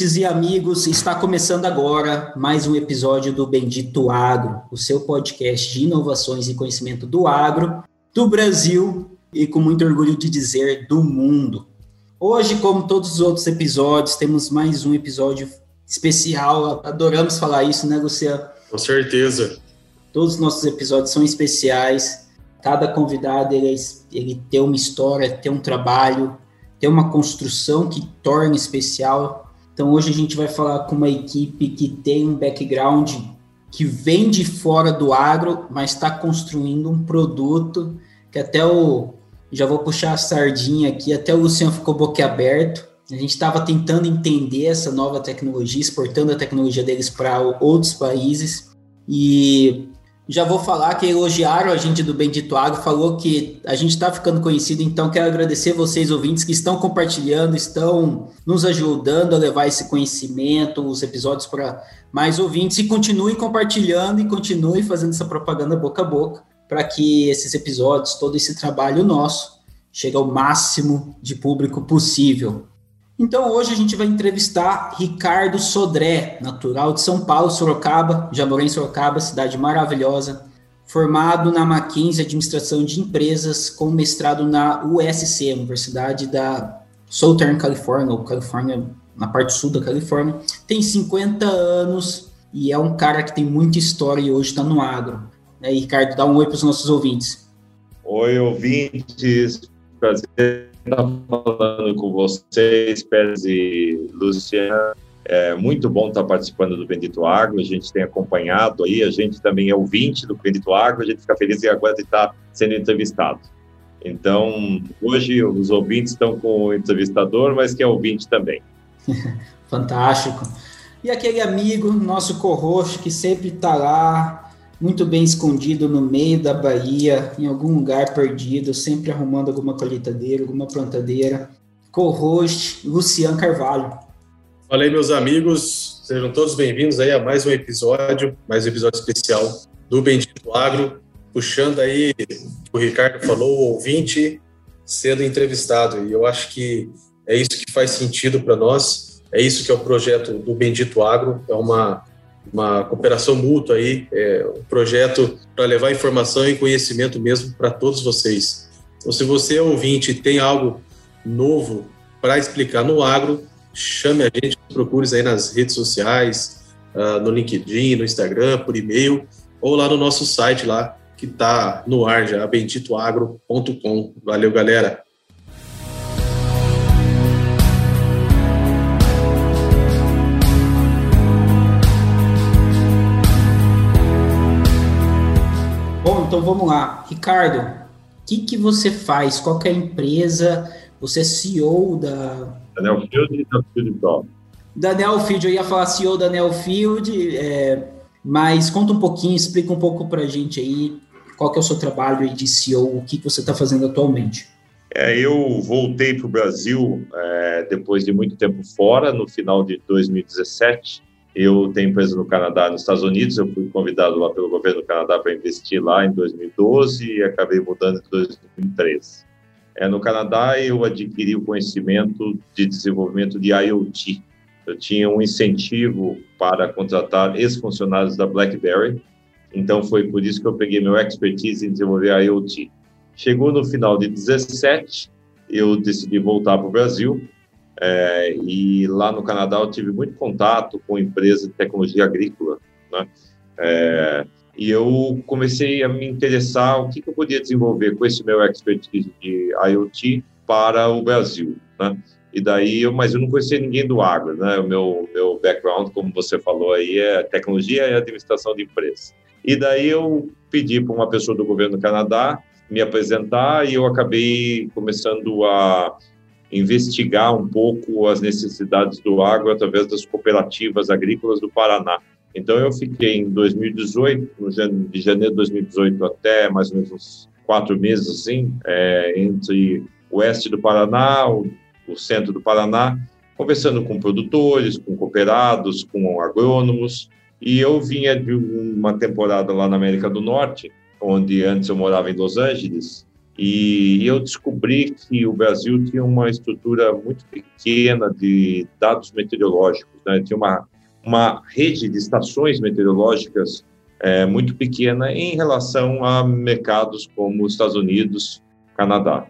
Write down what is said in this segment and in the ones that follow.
Ouvintes e amigos, está começando agora mais um episódio do Bendito Agro, o seu podcast de inovações e conhecimento do agro, do Brasil e com muito orgulho de dizer do mundo. Hoje, como todos os outros episódios, temos mais um episódio especial, adoramos falar isso, né, Luciano? Com certeza. Todos os nossos episódios são especiais, cada convidado ele, é ele tem uma história, tem um trabalho, tem uma construção que torna especial. Então hoje a gente vai falar com uma equipe que tem um background que vem de fora do agro, mas está construindo um produto que até o já vou puxar a sardinha aqui, até o Luciano ficou boquiaberto. A gente estava tentando entender essa nova tecnologia, exportando a tecnologia deles para outros países. E já vou falar que elogiaram a gente do Bendito Agro, falou que a gente está ficando conhecido, então quero agradecer vocês, ouvintes, que estão compartilhando, estão nos ajudando a levar esse conhecimento, os episódios para mais ouvintes, e continue compartilhando e continue fazendo essa propaganda boca a boca, para que esses episódios, todo esse trabalho nosso, chegue ao máximo de público possível. Então hoje a gente vai entrevistar Ricardo Sodré, natural de São Paulo, Sorocaba, já morei em Sorocaba, cidade maravilhosa, formado na Mackenzie Administração de Empresas, com mestrado na USC, Universidade da Southern California, ou Califórnia, na parte sul da Califórnia. Tem 50 anos e é um cara que tem muita história e hoje está no agro. Né, Ricardo, dá um oi para os nossos ouvintes. Oi, ouvintes. Prazer estar falando com vocês, Pérez e Luciana. É muito bom estar participando do Bendito Agro, a gente tem acompanhado aí, a gente também é ouvinte do Bendito Agro, a gente fica feliz e agora de estar sendo entrevistado. Então, hoje os ouvintes estão com o entrevistador, mas que é ouvinte também. Fantástico. E aquele amigo, nosso co que sempre está lá, muito bem escondido no meio da Bahia, em algum lugar perdido, sempre arrumando alguma colheitadeira, alguma plantadeira. Co-host Luciano Carvalho. Fala aí, meus amigos, sejam todos bem-vindos aí a mais um episódio, mais um episódio especial do Bendito Agro, puxando aí o Ricardo falou, o ouvinte sendo entrevistado. E eu acho que é isso que faz sentido para nós, é isso que é o projeto do Bendito Agro, é uma uma cooperação mútua aí, é, um projeto para levar informação e conhecimento mesmo para todos vocês. Então, se você é ouvinte tem algo novo para explicar no agro, chame a gente, procure aí nas redes sociais, uh, no LinkedIn, no Instagram, por e-mail, ou lá no nosso site lá, que está no ar já, benditoagro.com. Valeu, galera! Então vamos lá. Ricardo, o que, que você faz? Qual é a empresa? Você é CEO da... Da Field e da Field Pro. Da Field, eu ia falar CEO da Field, é, mas conta um pouquinho, explica um pouco para a gente aí qual que é o seu trabalho aí de CEO, o que, que você está fazendo atualmente. É, eu voltei para o Brasil é, depois de muito tempo fora, no final de 2017, eu tenho empresa no Canadá, nos Estados Unidos. Eu fui convidado lá pelo governo do Canadá para investir lá em 2012 e acabei mudando em 2013. É, no Canadá, eu adquiri o conhecimento de desenvolvimento de IoT. Eu tinha um incentivo para contratar ex-funcionários da BlackBerry, então foi por isso que eu peguei meu expertise em desenvolver IoT. Chegou no final de 17, eu decidi voltar para o Brasil é, e lá no Canadá eu tive muito contato com empresas de tecnologia agrícola, né? É, e eu comecei a me interessar o que, que, eu podia desenvolver com esse meu expertise de IoT para o Brasil, né? E daí, eu, mas eu não conhecia ninguém do agro, né? O meu, meu background, como você falou aí, é tecnologia e administração de empresas. E daí eu pedi para uma pessoa do governo do Canadá me apresentar e eu acabei começando a investigar um pouco as necessidades do agro através das cooperativas agrícolas do Paraná. Então, eu fiquei em 2018, de janeiro de 2018 até mais ou menos uns quatro meses, assim, é, entre o oeste do Paraná, o, o centro do Paraná, conversando com produtores, com cooperados, com agrônomos, e eu vinha de uma temporada lá na América do Norte, onde antes eu morava em Los Angeles, e eu descobri que o Brasil tinha uma estrutura muito pequena de dados meteorológicos, né? tinha uma, uma rede de estações meteorológicas é, muito pequena em relação a mercados como os Estados Unidos, Canadá.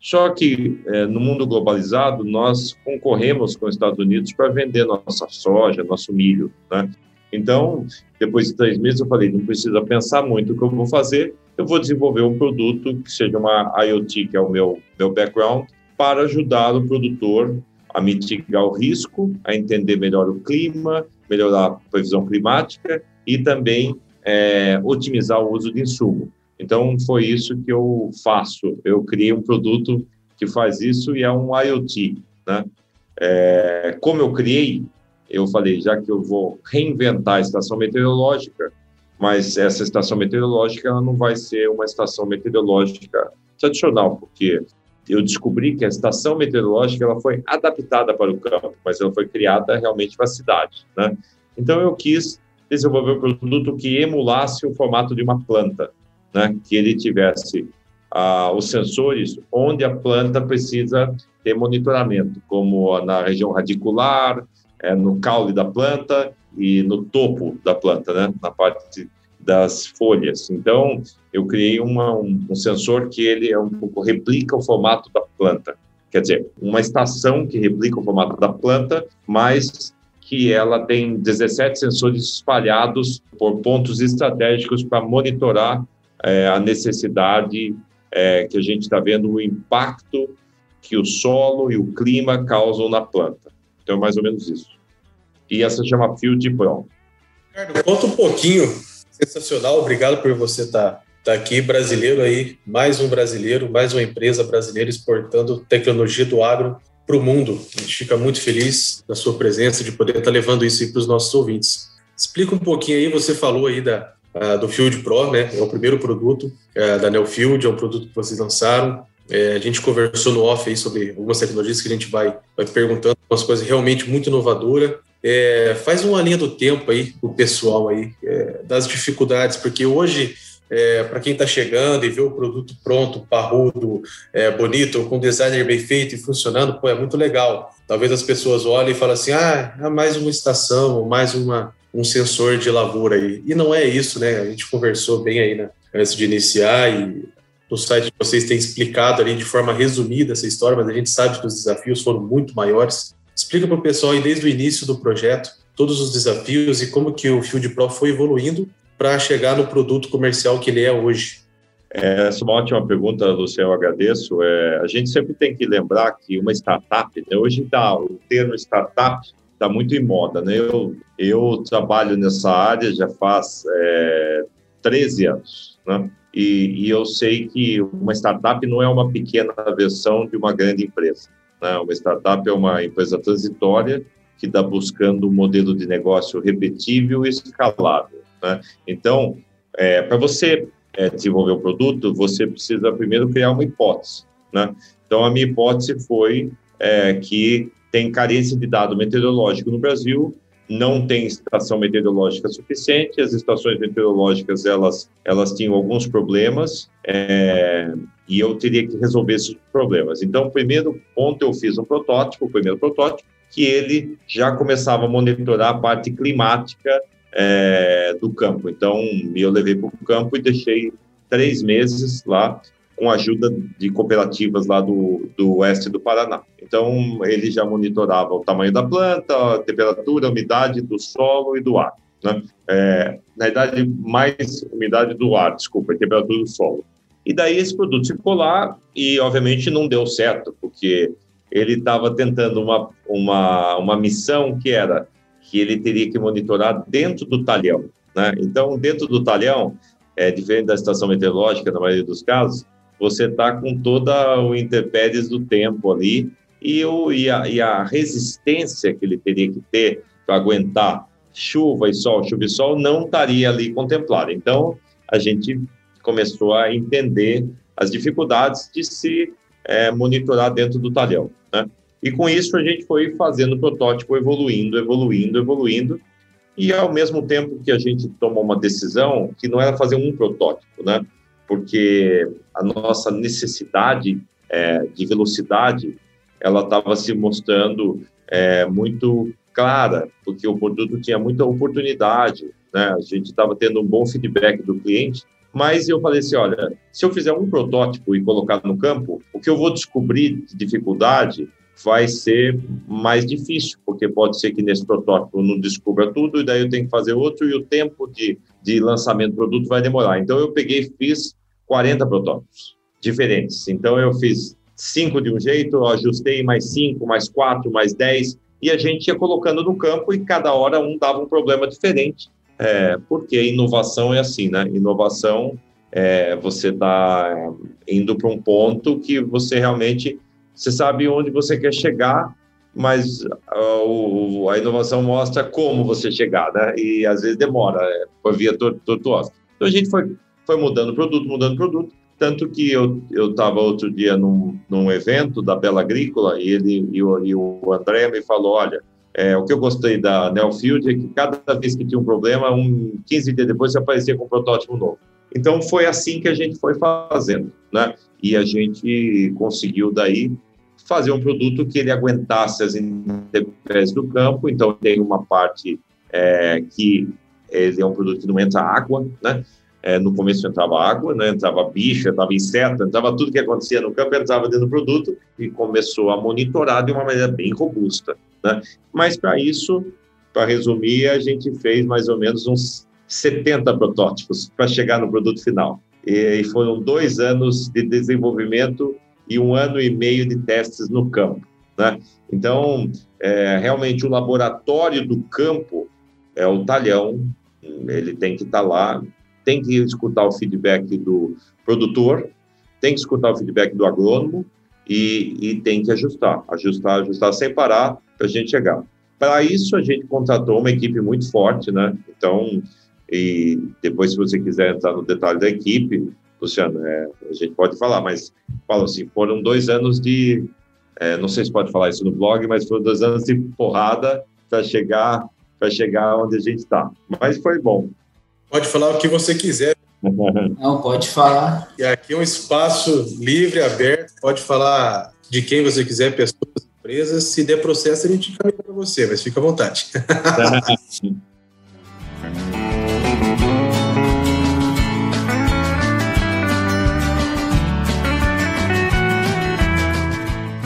Só que é, no mundo globalizado, nós concorremos com os Estados Unidos para vender nossa soja, nosso milho. Né? Então, depois de três meses, eu falei: não precisa pensar muito o que eu vou fazer, eu vou desenvolver um produto que seja uma IoT, que é o meu, meu background, para ajudar o produtor a mitigar o risco, a entender melhor o clima, melhorar a previsão climática e também é, otimizar o uso de insumo. Então, foi isso que eu faço. Eu criei um produto que faz isso e é um IoT. Né? É, como eu criei, eu falei, já que eu vou reinventar a estação meteorológica, mas essa estação meteorológica ela não vai ser uma estação meteorológica tradicional, porque eu descobri que a estação meteorológica ela foi adaptada para o campo, mas ela foi criada realmente para a cidade, né? Então eu quis desenvolver um produto que emulasse o formato de uma planta, né? Que ele tivesse ah, os sensores onde a planta precisa ter monitoramento, como na região radicular, é, no caule da planta e no topo da planta, né? Na parte das folhas. Então, eu criei uma, um, um, sensor que ele é um pouco replica o formato da planta. Quer dizer, uma estação que replica o formato da planta, mas que ela tem 17 sensores espalhados por pontos estratégicos para monitorar é, a necessidade é, que a gente está vendo, o impacto que o solo e o clima causam na planta. Então, é mais ou menos isso. E essa chama Field Pro. Ricardo, conta um pouquinho Sensacional, obrigado por você estar tá, tá aqui, brasileiro aí, mais um brasileiro, mais uma empresa brasileira exportando tecnologia do agro para o mundo. A gente fica muito feliz da sua presença, de poder estar tá levando isso para os nossos ouvintes. Explica um pouquinho aí, você falou aí da, uh, do Field Pro, né? É o primeiro produto uh, da Neofield, é um produto que vocês lançaram. É, a gente conversou no off aí sobre algumas tecnologias que a gente vai, vai perguntando, umas coisas realmente muito inovadoras. É, faz uma linha do tempo aí, o pessoal aí, é, das dificuldades, porque hoje, é, para quem está chegando e vê o produto pronto, parrudo, é, bonito, com designer bem feito e funcionando, pô, é muito legal. Talvez as pessoas olhem e falem assim, ah, é mais uma estação, mais uma, um sensor de lavoura aí. E não é isso, né? A gente conversou bem aí né, antes de iniciar e no site vocês tem explicado ali de forma resumida essa história, mas a gente sabe que os desafios foram muito maiores. Explica para o pessoal aí desde o início do projeto todos os desafios e como que o Field Pro foi evoluindo para chegar no produto comercial que ele é hoje. É, essa é uma ótima pergunta, Luciano, eu agradeço. É, a gente sempre tem que lembrar que uma startup, né, hoje tá, o termo startup está muito em moda. Né? Eu, eu trabalho nessa área já faz é, 13 anos. Né? E, e eu sei que uma startup não é uma pequena versão de uma grande empresa. Né? Uma startup é uma empresa transitória que está buscando um modelo de negócio repetível e escalável. Né? Então, é, para você é, desenvolver um produto, você precisa primeiro criar uma hipótese. Né? Então, a minha hipótese foi é, que tem carência de dado meteorológico no Brasil, não tem estação meteorológica suficiente, as estações meteorológicas elas, elas tinham alguns problemas, é, e eu teria que resolver esses problemas. Então, primeiro ponto, eu fiz um protótipo, o primeiro protótipo, que ele já começava a monitorar a parte climática é, do campo. Então, eu levei para o campo e deixei três meses lá com a ajuda de cooperativas lá do, do oeste do Paraná. Então, ele já monitorava o tamanho da planta, a temperatura, a umidade do solo e do ar. Né? É, na verdade, mais umidade do ar, desculpa, temperatura do solo. E daí esse produto ficou lá e, obviamente, não deu certo, porque ele estava tentando uma, uma, uma missão que era que ele teria que monitorar dentro do talhão. Né? Então, dentro do talhão, é diferente da estação meteorológica, na maioria dos casos, você está com toda o intempéries do tempo ali e, o, e, a, e a resistência que ele teria que ter para aguentar chuva e sol, chuva e sol, não estaria ali contemplada. Então, a gente começou a entender as dificuldades de se é, monitorar dentro do talhão. Né? E com isso a gente foi fazendo o protótipo, evoluindo, evoluindo, evoluindo, e ao mesmo tempo que a gente tomou uma decisão que não era fazer um protótipo, né? Porque a nossa necessidade é, de velocidade, ela estava se mostrando é, muito clara, porque o produto tinha muita oportunidade, né? A gente estava tendo um bom feedback do cliente, mas eu falei assim, olha, se eu fizer um protótipo e colocar no campo, o que eu vou descobrir de dificuldade vai ser mais difícil, porque pode ser que nesse protótipo eu não descubra tudo e daí eu tenho que fazer outro e o tempo de, de lançamento do produto vai demorar. Então eu peguei fiz 40 protótipos diferentes. Então eu fiz cinco de um jeito, ajustei mais cinco, mais quatro, mais dez e a gente ia colocando no campo e cada hora um dava um problema diferente, é, porque inovação é assim, né? Inovação é você está indo para um ponto que você realmente você sabe onde você quer chegar, mas uh, a inovação mostra como você chegar, né? E às vezes demora, é, por via tortuosa. Então a gente foi, foi mudando produto, mudando produto, tanto que eu estava outro dia num, num evento da Bela Agrícola e ele e o, e o André me falou, olha, é, o que eu gostei da Nelfield é que cada vez que tinha um problema, um 15 dias depois você aparecia com um protótipo novo. Então foi assim que a gente foi fazendo, né? E a gente conseguiu daí fazer um produto que ele aguentasse as intempéries do campo. Então tem uma parte é, que ele é um produto que não entra água, né? É, no começo entrava água, né? entrava bicho, entrava inseto, entrava tudo que acontecia no campo, entrava dentro do produto e começou a monitorar de uma maneira bem robusta. Né? Mas para isso, para resumir, a gente fez mais ou menos uns 70 protótipos para chegar no produto final. E foram dois anos de desenvolvimento e um ano e meio de testes no campo. Né? Então, é, realmente, o laboratório do campo é o talhão, ele tem que estar tá lá, tem que escutar o feedback do produtor, tem que escutar o feedback do agrônomo e, e tem que ajustar, ajustar, ajustar sem parar para a gente chegar. Para isso, a gente contratou uma equipe muito forte, né? Então, e depois, se você quiser entrar no detalhe da equipe, Luciano, é, a gente pode falar, mas fala assim, foram dois anos de, é, não sei se pode falar isso no blog, mas foram dois anos de porrada para chegar para chegar onde a gente está. Mas foi bom. Pode falar o que você quiser. Não, pode falar. E aqui é um espaço livre, aberto. Pode falar de quem você quiser, pessoas, empresas. Se der processo, a gente encaminha para você, mas fica à vontade.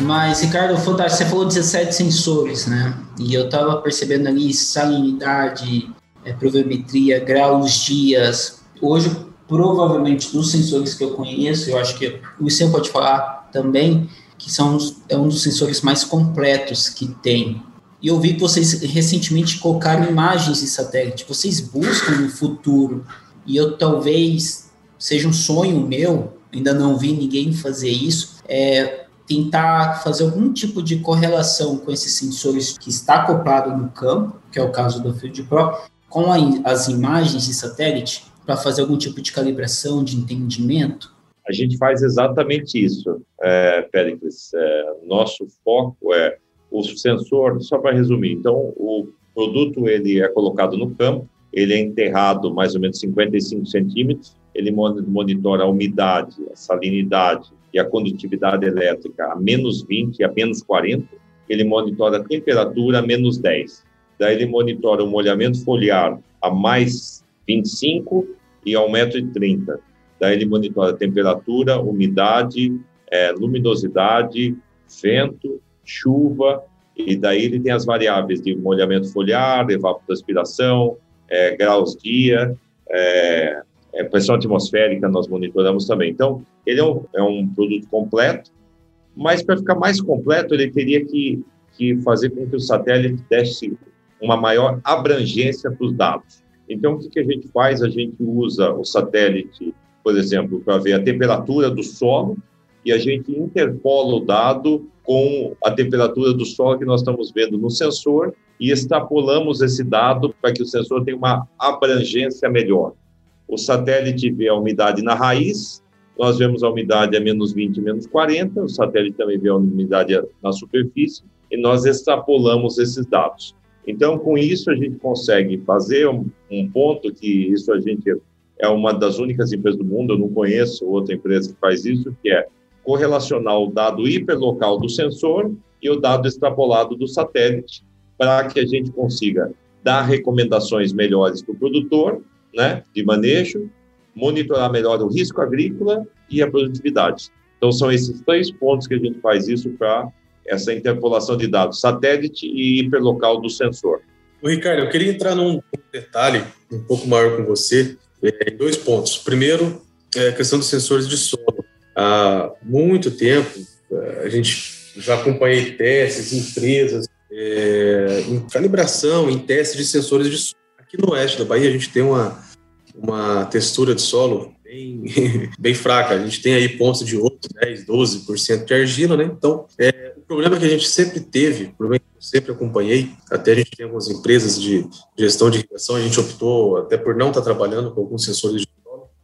Mas, Ricardo, fantástico. Você falou 17 sensores, né? E eu estava percebendo ali salinidade, é, provemetria, graus, dias. Hoje, provavelmente, dos sensores que eu conheço, eu acho que o ICEM pode falar também, que são, é um dos sensores mais completos que tem. E eu vi que vocês recentemente colocaram imagens de satélite. Vocês buscam no futuro, e eu talvez seja um sonho meu, ainda não vi ninguém fazer isso, é tentar fazer algum tipo de correlação com esses sensores que está acoplado no campo, que é o caso do Field Pro, com as imagens de satélite, para fazer algum tipo de calibração, de entendimento? A gente faz exatamente isso, é, Pericles. É, nosso foco é o sensor, só para resumir, então o produto ele é colocado no campo, ele é enterrado mais ou menos 55 centímetros, ele monitora a umidade, a salinidade, e a condutividade elétrica a menos 20 a menos 40, ele monitora a temperatura a menos 10. Daí ele monitora o molhamento foliar a mais 25 e ao metro e 30. Daí ele monitora temperatura, umidade, é, luminosidade, vento, chuva, e daí ele tem as variáveis de molhamento foliar, evapotranspiração, é, graus dia, é, é, pressão atmosférica nós monitoramos também. Então, ele é um, é um produto completo, mas para ficar mais completo, ele teria que, que fazer com que o satélite desse uma maior abrangência para os dados. Então, o que, que a gente faz? A gente usa o satélite, por exemplo, para ver a temperatura do solo e a gente interpola o dado com a temperatura do solo que nós estamos vendo no sensor e extrapolamos esse dado para que o sensor tenha uma abrangência melhor. O satélite vê a umidade na raiz, nós vemos a umidade a menos 20, menos 40, o satélite também vê a umidade na superfície, e nós extrapolamos esses dados. Então, com isso, a gente consegue fazer um, um ponto que isso a gente é uma das únicas empresas do mundo, eu não conheço outra empresa que faz isso, que é correlacionar o dado hiperlocal do sensor e o dado extrapolado do satélite, para que a gente consiga dar recomendações melhores para o produtor, né, de manejo, monitorar melhor o risco agrícola e a produtividade. Então, são esses três pontos que a gente faz isso para essa interpolação de dados, satélite e hiperlocal do sensor. O Ricardo, eu queria entrar num detalhe um pouco maior com você, é, em dois pontos. Primeiro, é a questão dos sensores de solo. Há muito tempo, é, a gente já acompanhei testes, empresas, é, em calibração, em testes de sensores de solo. Aqui no oeste da Bahia, a gente tem uma, uma textura de solo bem, bem fraca. A gente tem aí pontos de 8, 10, 12% de argila, né? Então, é, problema que a gente sempre teve, problema que eu sempre acompanhei, até a gente tem algumas empresas de gestão de irrigação, a gente optou até por não estar trabalhando com alguns sensores de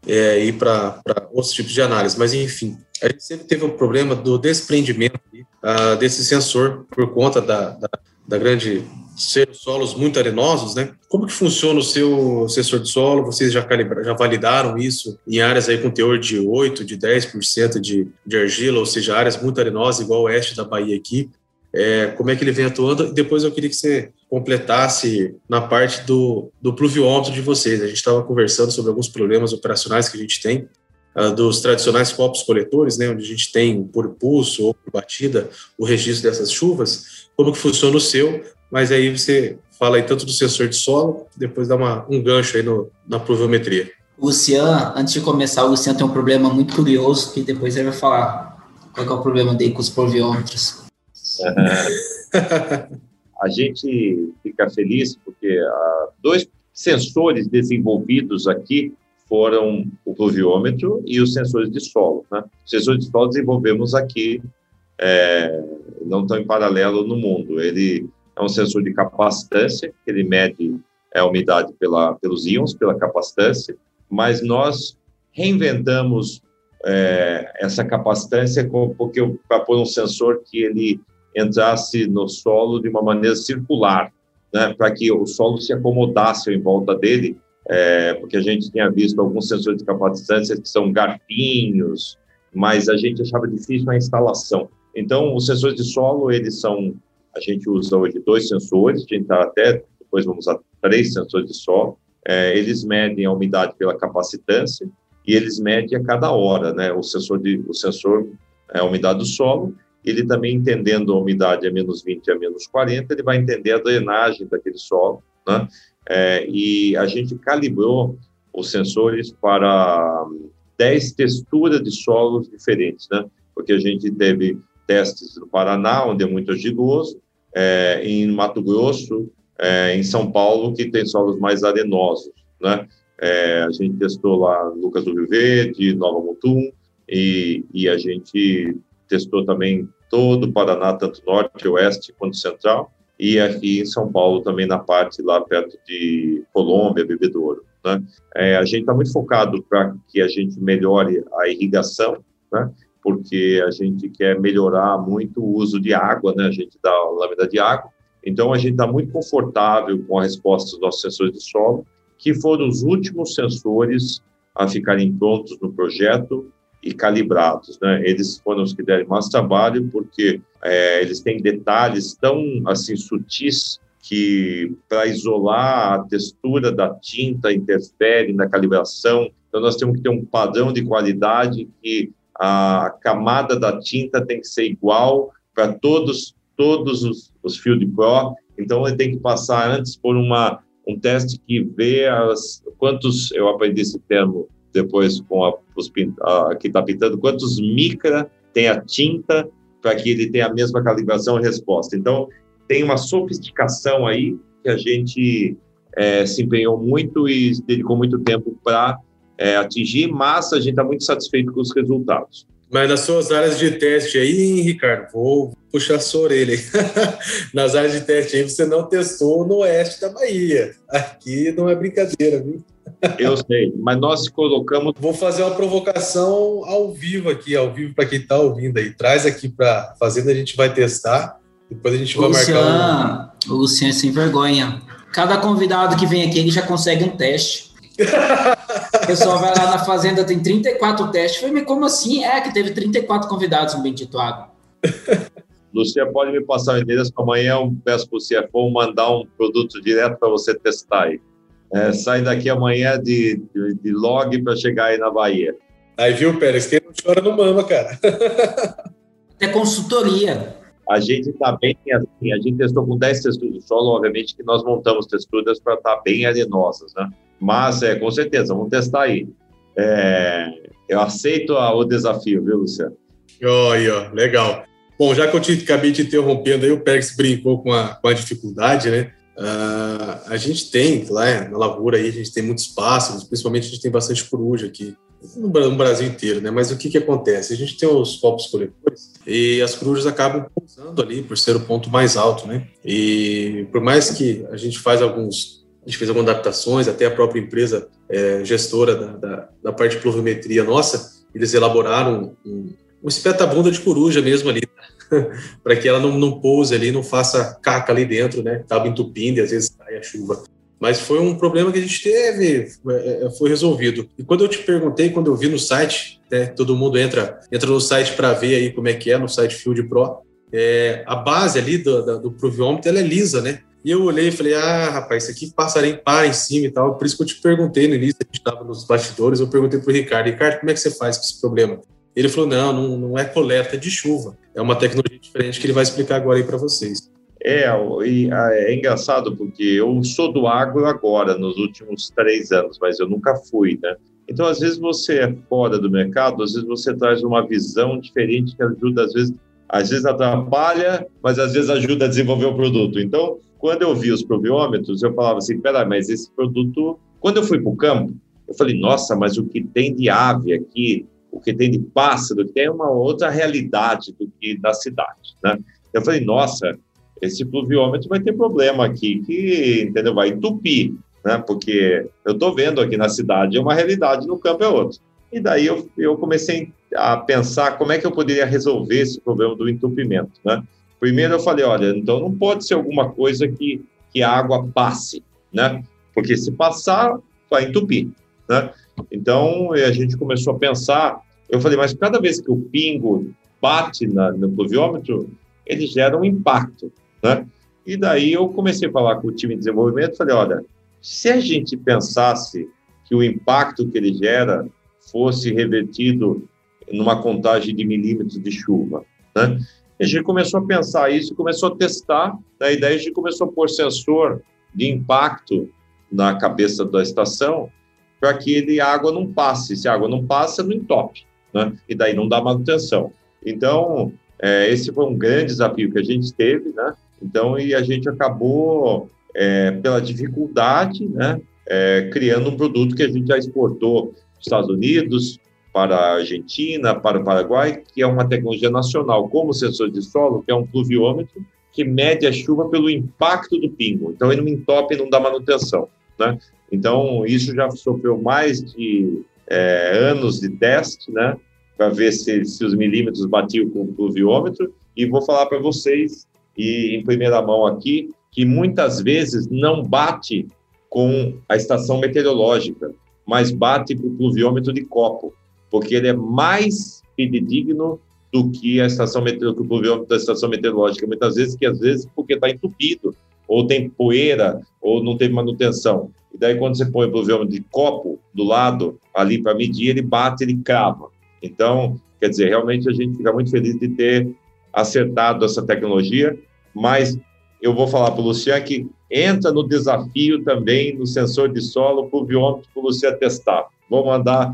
é, ir para outros tipos de análise. Mas, enfim, a gente sempre teve um problema do desprendimento uh, desse sensor por conta da, da, da grande ser solos muito arenosos, né? Como que funciona o seu sensor de solo? Vocês já, calibra, já validaram isso em áreas aí com teor de 8, de 10% de, de argila, ou seja, áreas muito arenosas, igual o oeste da Bahia aqui. É, como é que ele vem atuando? E depois eu queria que você completasse na parte do, do pluviômetro de vocês. A gente estava conversando sobre alguns problemas operacionais que a gente tem, uh, dos tradicionais copos coletores, né, onde a gente tem por pulso ou por batida o registro dessas chuvas. Como que funciona o seu? Mas aí você fala aí tanto do sensor de solo, depois dá uma, um gancho aí no, na pluviometria. Lucian, antes de começar, o Lucian tem um problema muito curioso que depois ele vai falar qual é o problema dele com os pluviômetros. a gente fica feliz porque uh, dois sensores desenvolvidos aqui foram o pluviômetro e os sensores de solo. Né? Os sensores de solo desenvolvemos aqui, é, não estão em paralelo no mundo. Ele é um sensor de capacitância, que ele mede a umidade pela, pelos íons, pela capacitância, mas nós reinventamos é, essa capacitância para pôr um sensor que ele entrasse no solo de uma maneira circular, né, para que o solo se acomodasse em volta dele, é, porque a gente tinha visto alguns sensores de capacitância que são garfinhos, mas a gente achava difícil a instalação. Então, os sensores de solo, eles são a gente usa hoje dois sensores, a gente está até, depois vamos usar três sensores de solo. É, eles medem a umidade pela capacitância e eles medem a cada hora, né? O sensor, de, o sensor é a umidade do solo, ele também entendendo a umidade a menos 20 a menos 40, ele vai entender a drenagem daquele solo, né? É, e a gente calibrou os sensores para 10 texturas de solos diferentes, né? Porque a gente teve testes no Paraná, onde é muito argiloso, é, em Mato Grosso, é, em São Paulo, que tem solos mais arenosos, né? É, a gente testou lá Lucas do Rio Verde, Nova Mutum, e, e a gente testou também todo o Paraná, tanto norte, oeste quanto central, e aqui em São Paulo também na parte lá perto de Colômbia, Bebedouro. Né? É, a gente está muito focado para que a gente melhore a irrigação, né? Porque a gente quer melhorar muito o uso de água, né? A gente dá lâmina de água. Então, a gente está muito confortável com a resposta dos nossos sensores de solo, que foram os últimos sensores a ficarem prontos no projeto e calibrados. Né? Eles foram os que deram mais trabalho, porque é, eles têm detalhes tão assim sutis que para isolar a textura da tinta interfere na calibração. Então nós temos que ter um padrão de qualidade que a camada da tinta tem que ser igual para todos todos os, os Field Pro, então ele tem que passar antes por uma um teste que vê as, quantos, eu aprendi esse termo depois com a, os, a, que está pintando, quantos micra tem a tinta para que ele tenha a mesma calibração e resposta. Então, tem uma sofisticação aí que a gente é, se empenhou muito e dedicou muito tempo para é, atingir, mas a gente está muito satisfeito com os resultados. Mas nas suas áreas de teste aí, Ricardo, vou puxar a sua orelha. nas áreas de teste aí, você não testou no oeste da Bahia. Aqui não é brincadeira, viu? Eu sei, mas nós colocamos. Vou fazer uma provocação ao vivo aqui, ao vivo para quem está ouvindo aí. Traz aqui para a Fazenda, a gente vai testar. Depois a gente vai Luciano, marcar. Um... O Luciano é sem vergonha. Cada convidado que vem aqui, ele já consegue um teste. O pessoal vai lá na fazenda, tem 34 testes. Eu falei, mas como assim? É que teve 34 convidados no Bendito Água. Lucia, pode me passar o endereço amanhã eu peço para o CFO mandar um produto direto para você testar aí. É, sai daqui amanhã de, de, de log para chegar aí na Bahia. Aí, viu, Pérez? Quem não chora não mama, cara. É consultoria. A gente está bem assim, a gente testou com 10 texturas de solo, obviamente que nós montamos texturas para estar tá bem arenosas, né? Mas, é, com certeza, vamos testar aí. É, eu aceito a, o desafio, viu, Luciano? Oi, ó, legal. Bom, já que eu te, acabei te interrompendo aí, o Perks brincou com a, com a dificuldade, né? Uh, a gente tem, lá na lavoura aí, a gente tem muitos pássaros, principalmente a gente tem bastante coruja aqui, no, no Brasil inteiro, né? Mas o que que acontece? A gente tem os copos coletores e as corujas acabam pousando ali por ser o ponto mais alto, né? E por mais que a gente faz alguns a gente fez algumas adaptações, até a própria empresa é, gestora da, da, da, parte de pluviometria nossa, eles elaboraram um, um espeta-bunda de coruja mesmo ali, para que ela não, não pouse ali, não faça caca ali dentro, né? Acaba entupindo e às vezes cai a chuva. Mas foi um problema que a gente teve, é, é, foi resolvido. E quando eu te perguntei, quando eu vi no site, né, todo mundo entra, entra no site para ver aí como é que é, no site Field Pro, é, a base ali do, do, do pluviômetro ela é lisa, né? E eu olhei e falei, ah, rapaz, isso aqui passarinho para em cima e tal. Por isso que eu te perguntei no início, a gente estava nos bastidores, eu perguntei para o Ricardo, Ricardo, como é que você faz com esse problema? Ele falou, não, não, não é coleta de chuva. É uma tecnologia diferente que ele vai explicar agora aí para vocês. É, é engraçado porque eu sou do agro agora, nos últimos três anos, mas eu nunca fui, né? Então, às vezes você é fora do mercado, às vezes você traz uma visão diferente que ajuda, às vezes, às vezes atrapalha, mas às vezes ajuda a desenvolver o produto. Então, quando eu vi os probiômetros, eu falava assim, peraí, mas esse produto... Quando eu fui para o campo, eu falei, nossa, mas o que tem de ave aqui, o que tem de pássaro, tem uma outra realidade do que na cidade, né? Eu falei, nossa, esse pluviômetro vai ter problema aqui, que, entendeu? Vai entupir, né? Porque eu estou vendo aqui na cidade é uma realidade, no campo é outra. E daí eu, eu comecei a pensar como é que eu poderia resolver esse problema do entupimento, né? Primeiro eu falei, olha, então não pode ser alguma coisa que, que a água passe, né? Porque se passar, vai entupir, né? Então a gente começou a pensar, eu falei, mas cada vez que o pingo bate na, no pluviômetro, ele gera um impacto, né? E daí eu comecei a falar com o time de desenvolvimento, falei, olha, se a gente pensasse que o impacto que ele gera fosse revertido numa contagem de milímetros de chuva, né? A gente começou a pensar isso, começou a testar, daí, daí a gente começou a pôr sensor de impacto na cabeça da estação para que ele, a água não passe. Se a água não passa, não entope, né? E daí não dá manutenção. Então, é, esse foi um grande desafio que a gente teve, né? Então, e a gente acabou, é, pela dificuldade, né? É, criando um produto que a gente já exportou para os Estados Unidos, para a Argentina, para o Paraguai, que é uma tecnologia nacional, como sensor de solo, que é um pluviômetro que mede a chuva pelo impacto do pingo. Então, ele não entope e não dá manutenção. Né? Então, isso já sofreu mais de é, anos de teste, né? para ver se, se os milímetros batiam com o pluviômetro. E vou falar para vocês, e em primeira mão aqui, que muitas vezes não bate com a estação meteorológica, mas bate com o pluviômetro de copo porque ele é mais fidedigno do que a estação meteorológica, da estação meteorológica, muitas vezes que às vezes porque está entupido, ou tem poeira, ou não tem manutenção. E daí quando você põe o pluviômetro de copo do lado, ali para medir, ele bate, ele crava. Então, quer dizer, realmente a gente fica muito feliz de ter acertado essa tecnologia, mas eu vou falar para o Luciano que entra no desafio também no sensor de solo, pluviômetro, para o Luciano testar. Vou mandar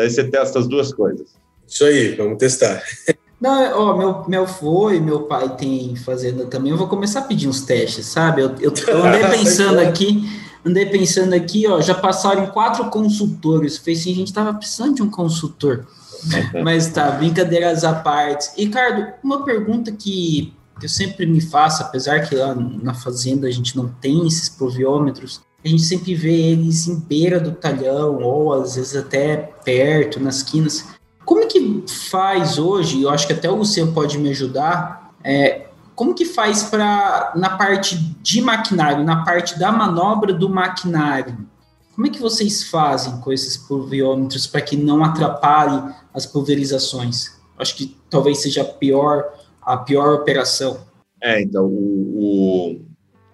Daí você testa as duas coisas. Isso aí, vamos testar. Não, ó, meu, meu avô e meu pai tem fazenda também. Eu vou começar a pedir uns testes, sabe? Eu, eu, eu andei pensando aqui, andei pensando aqui, ó, já passaram quatro consultores. Falei assim, a gente tava precisando de um consultor. Mas tá, brincadeiras à parte. Ricardo, uma pergunta que eu sempre me faço, apesar que lá na fazenda a gente não tem esses proviômetros, a gente sempre vê eles em beira do talhão, ou às vezes até perto, nas quinas. Como que faz hoje, eu acho que até o Luciano pode me ajudar, é, como que faz para, na parte de maquinário, na parte da manobra do maquinário, como é que vocês fazem com esses pulviômetros para que não atrapalhe as pulverizações? Acho que talvez seja a pior, a pior operação. É, então, o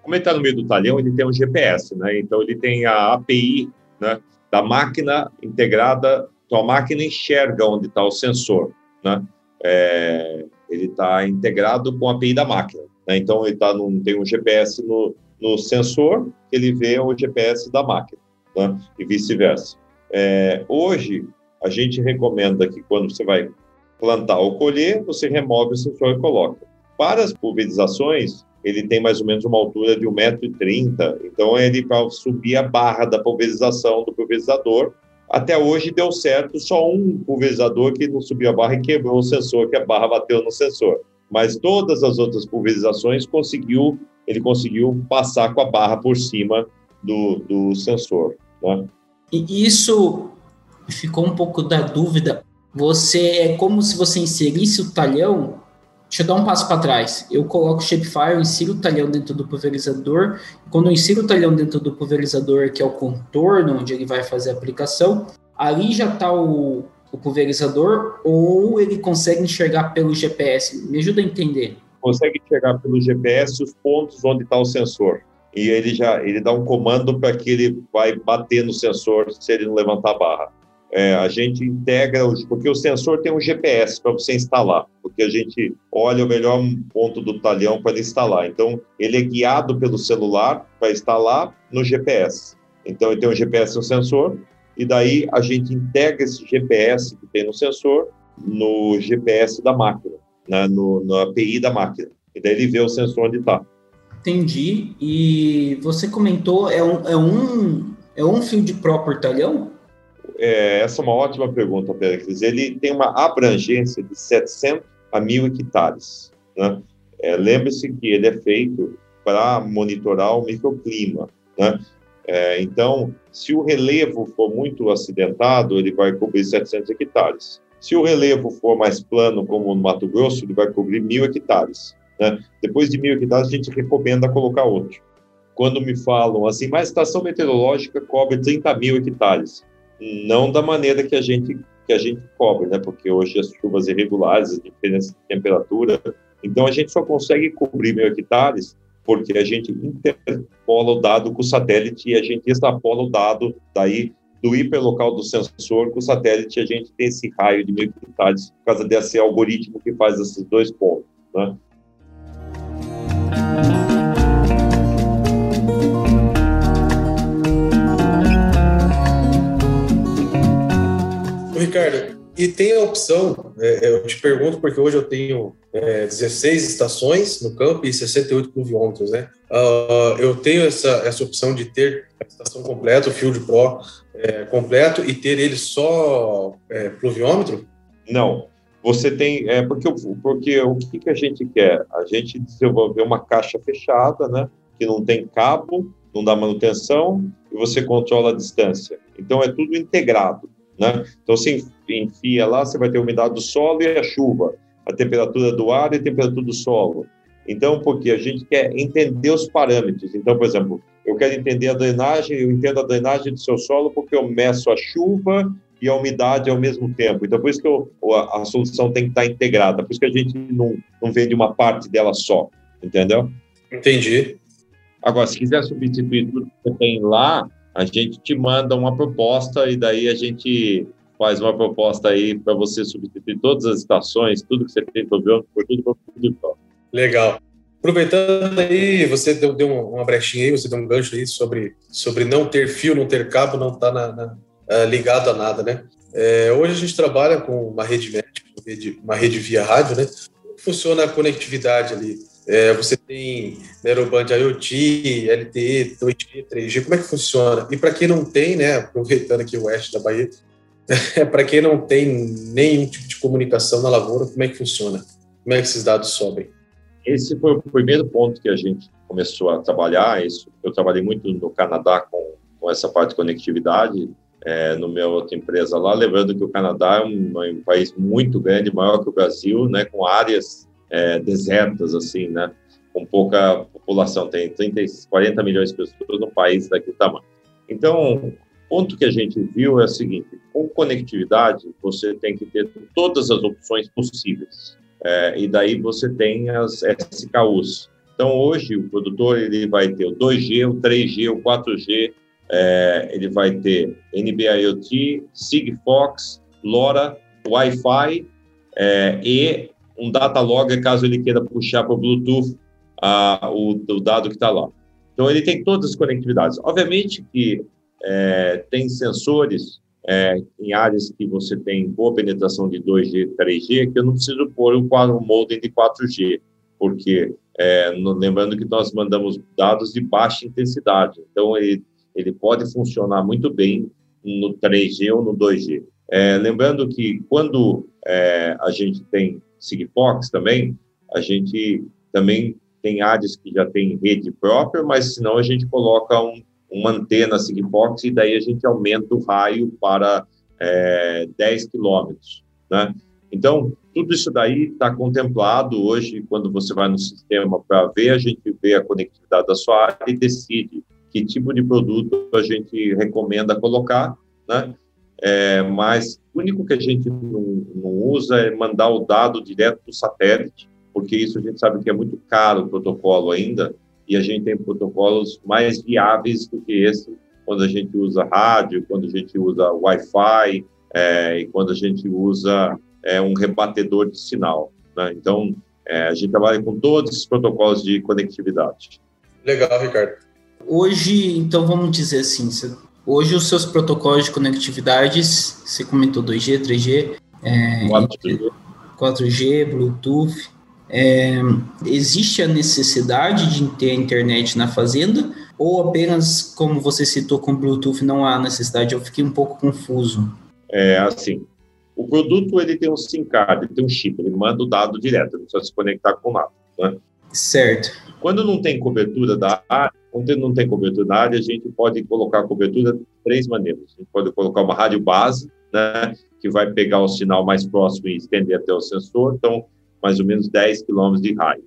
como ele está no meio do talhão, ele tem um GPS, né? Então, ele tem a API né, da máquina integrada, então a máquina enxerga onde está o sensor, né? É, ele está integrado com a API da máquina, né? Então, ele tá num, tem um GPS no, no sensor, ele vê o GPS da máquina, né? E vice-versa. É, hoje, a gente recomenda que quando você vai plantar ou colher, você remove o sensor e coloca. Para as pulverizações, ele tem mais ou menos uma altura de 1,30m, então ele para subir a barra da pulverização do pulverizador. Até hoje deu certo, só um pulverizador que não subiu a barra e quebrou o sensor, que a barra bateu no sensor. Mas todas as outras pulverizações conseguiu, ele conseguiu passar com a barra por cima do, do sensor. Né? E isso ficou um pouco da dúvida. Você é como se você inserisse o talhão Deixa eu dar um passo para trás. Eu coloco o Shapefile, insiro o talhão dentro do pulverizador. Quando eu insiro o talhão dentro do pulverizador, que é o contorno onde ele vai fazer a aplicação, ali já está o, o pulverizador ou ele consegue enxergar pelo GPS? Me ajuda a entender. Consegue enxergar pelo GPS os pontos onde está o sensor. E ele já ele dá um comando para que ele vai bater no sensor se ele não levantar a barra. É, a gente integra, porque o sensor tem um GPS para você instalar, porque a gente olha o melhor ponto do talhão para instalar. Então, ele é guiado pelo celular para instalar no GPS. Então, ele tem um GPS no sensor, e daí a gente integra esse GPS que tem no sensor no GPS da máquina, né, no, no API da máquina. E daí ele vê o sensor onde está. Entendi. E você comentou, é um, é um, é um fio de pró por talhão? É, essa é uma ótima pergunta, Pericles. Ele tem uma abrangência de 700 a 1.000 hectares. Né? É, Lembre-se que ele é feito para monitorar o microclima. Né? É, então, se o relevo for muito acidentado, ele vai cobrir 700 hectares. Se o relevo for mais plano, como no Mato Grosso, ele vai cobrir 1.000 hectares. Né? Depois de 1.000 hectares, a gente recomenda colocar outro. Quando me falam assim, mas a estação meteorológica cobre 30 mil hectares não da maneira que a gente que a gente cobre, né? Porque hoje as chuvas irregulares, a diferença de temperatura, então a gente só consegue cobrir mil hectares porque a gente interpola o dado com o satélite e a gente extrapola o dado daí do hiperlocal do sensor com o satélite a gente tem esse raio de mil hectares por causa desse algoritmo que faz esses dois pontos, né? Ricardo, e tem a opção, é, eu te pergunto porque hoje eu tenho é, 16 estações no campo e 68 pluviômetros, né? Uh, eu tenho essa, essa opção de ter a estação completa, o Field Pro é, completo e ter ele só é, pluviômetro? Não. Você tem, é porque, porque o que, que a gente quer? A gente desenvolver uma caixa fechada, né? Que não tem cabo, não dá manutenção e você controla a distância. Então é tudo integrado. Né? Então, você enfia lá, você vai ter a umidade do solo e a chuva, a temperatura do ar e a temperatura do solo. Então, porque a gente quer entender os parâmetros. Então, por exemplo, eu quero entender a drenagem, eu entendo a drenagem do seu solo porque eu meço a chuva e a umidade ao mesmo tempo. Então, por isso que eu, a, a, solução tem que estar integrada. Por isso que a gente não, não vende uma parte dela só, entendeu? Entendi. Agora, se quiser substituir tudo que você tem lá, a gente te manda uma proposta e daí a gente faz uma proposta aí para você substituir todas as estações, tudo que você tem problema, por tudo para o Legal. Aproveitando aí, você deu, deu, uma brechinha aí, você deu um gancho aí sobre, sobre não ter fio, não ter cabo, não estar tá uh, ligado a nada, né? É, hoje a gente trabalha com uma rede médica, uma rede via rádio, né? Funciona a conectividade ali? É, você tem Neuroband IoT, LTE, 2G, 3G, como é que funciona? E para quem não tem, né, aproveitando aqui o oeste da Bahia, para quem não tem nenhum tipo de comunicação na lavoura, como é que funciona? Como é que esses dados sobem? Esse foi o primeiro ponto que a gente começou a trabalhar. Isso, eu trabalhei muito no Canadá com, com essa parte de conectividade, é, no meu outra empresa lá, lembrando que o Canadá é um, um, país muito grande, maior que o Brasil, né, com áreas é, desertas, assim, né, com pouca população, tem 30, 40 milhões de pessoas no país daquele tamanho. Então, ponto que a gente viu é o seguinte, com conectividade, você tem que ter todas as opções possíveis, é, e daí você tem as SKUs. Então, hoje, o produtor ele vai ter o 2G, o 3G, o 4G, é, ele vai ter NB-IoT, Sigfox, LoRa, Wi-Fi é, e um data logger caso ele queira puxar para o Bluetooth a, o, o, dado que está lá. Então, ele tem todas as conectividades. Obviamente que é, tem sensores é, em áreas que você tem boa penetração de 2G, 3G, que eu não preciso pôr um quadro modem de 4G, porque é, no, lembrando que nós mandamos dados de baixa intensidade, então ele, ele pode funcionar muito bem no 3G ou no 2G. É, lembrando que quando é, a gente tem Sigfox também, a gente também tem áreas que já tem rede própria, mas senão a gente coloca um uma antena Sigfox e daí a gente aumenta o raio para é, 10 quilômetros, né? Então, tudo isso daí está contemplado hoje, quando você vai no sistema para ver, a gente vê a conectividade da sua área e decide que tipo de produto a gente recomenda colocar, né? É, mas o único que a gente não, não usa é mandar o dado direto do satélite, porque isso a gente sabe que é muito caro o protocolo ainda, e a gente tem protocolos mais viáveis do que esse, quando a gente usa rádio, quando a gente usa Wi-Fi é, e quando a gente usa é, um rebatedor de sinal. Né? Então, é, a gente trabalha com todos esses protocolos de conectividade. Legal, Ricardo. Hoje, então, vamos dizer assim, hoje os seus protocolos de conectividade, você comentou 2G, 3G, 4G, 4G Bluetooth, é, existe a necessidade de ter a internet na fazenda ou apenas, como você citou com Bluetooth, não há necessidade? Eu fiquei um pouco confuso. É assim, o produto ele tem um SIM card, ele tem um chip, ele manda o dado direto, não precisa se conectar com nada, né? Certo. Quando não tem cobertura da área, quando não tem cobertura da área, a gente pode colocar a cobertura de três maneiras. A gente pode colocar uma rádio base, né, que vai pegar o sinal mais próximo e estender até o sensor. Então, mais ou menos 10 quilômetros de raio.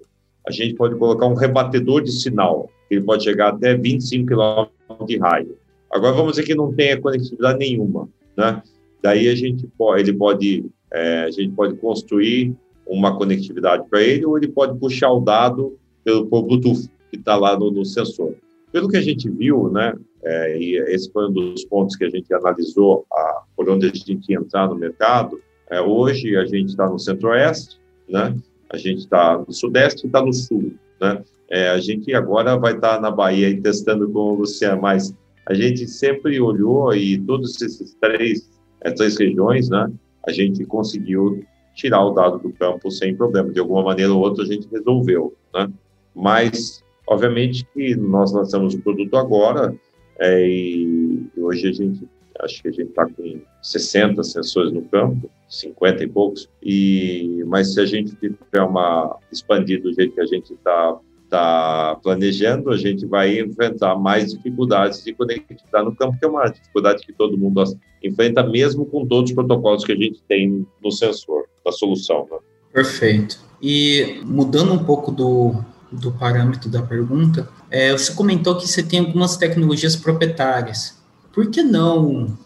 A gente pode colocar um rebatedor de sinal, que ele pode chegar até 25 quilômetros de raio. Agora, vamos dizer que não tenha conectividade nenhuma, né? Daí a gente pode, ele pode, é, a gente pode construir uma conectividade para ele, ou ele pode puxar o dado pelo, pelo Bluetooth que está lá no, no, sensor. Pelo que a gente viu, né, é, e esse foi um dos pontos que a gente analisou a, por onde a gente ia entrar no mercado, é, hoje a gente está no Centro-Oeste, né? A gente está no Sudeste e está no Sul, né? É, a gente agora vai estar tá na Bahia e testando com o Luciano, mas a gente sempre olhou e todos esses três, essas regiões, né? A gente conseguiu tirar o dado do campo sem problema. De alguma maneira ou outra a gente resolveu, né? Mas, obviamente que nós lançamos o produto agora é, e hoje a gente, acho que a gente está com 60 sensores no campo, 50 e poucos, e, mas se a gente tiver uma expandir do jeito que a gente está tá planejando, a gente vai enfrentar mais dificuldades de conectividade no campo, que é uma dificuldade que todo mundo enfrenta, mesmo com todos os protocolos que a gente tem no sensor, da solução. Né? Perfeito. E mudando um pouco do, do parâmetro da pergunta, é, você comentou que você tem algumas tecnologias proprietárias. Por que não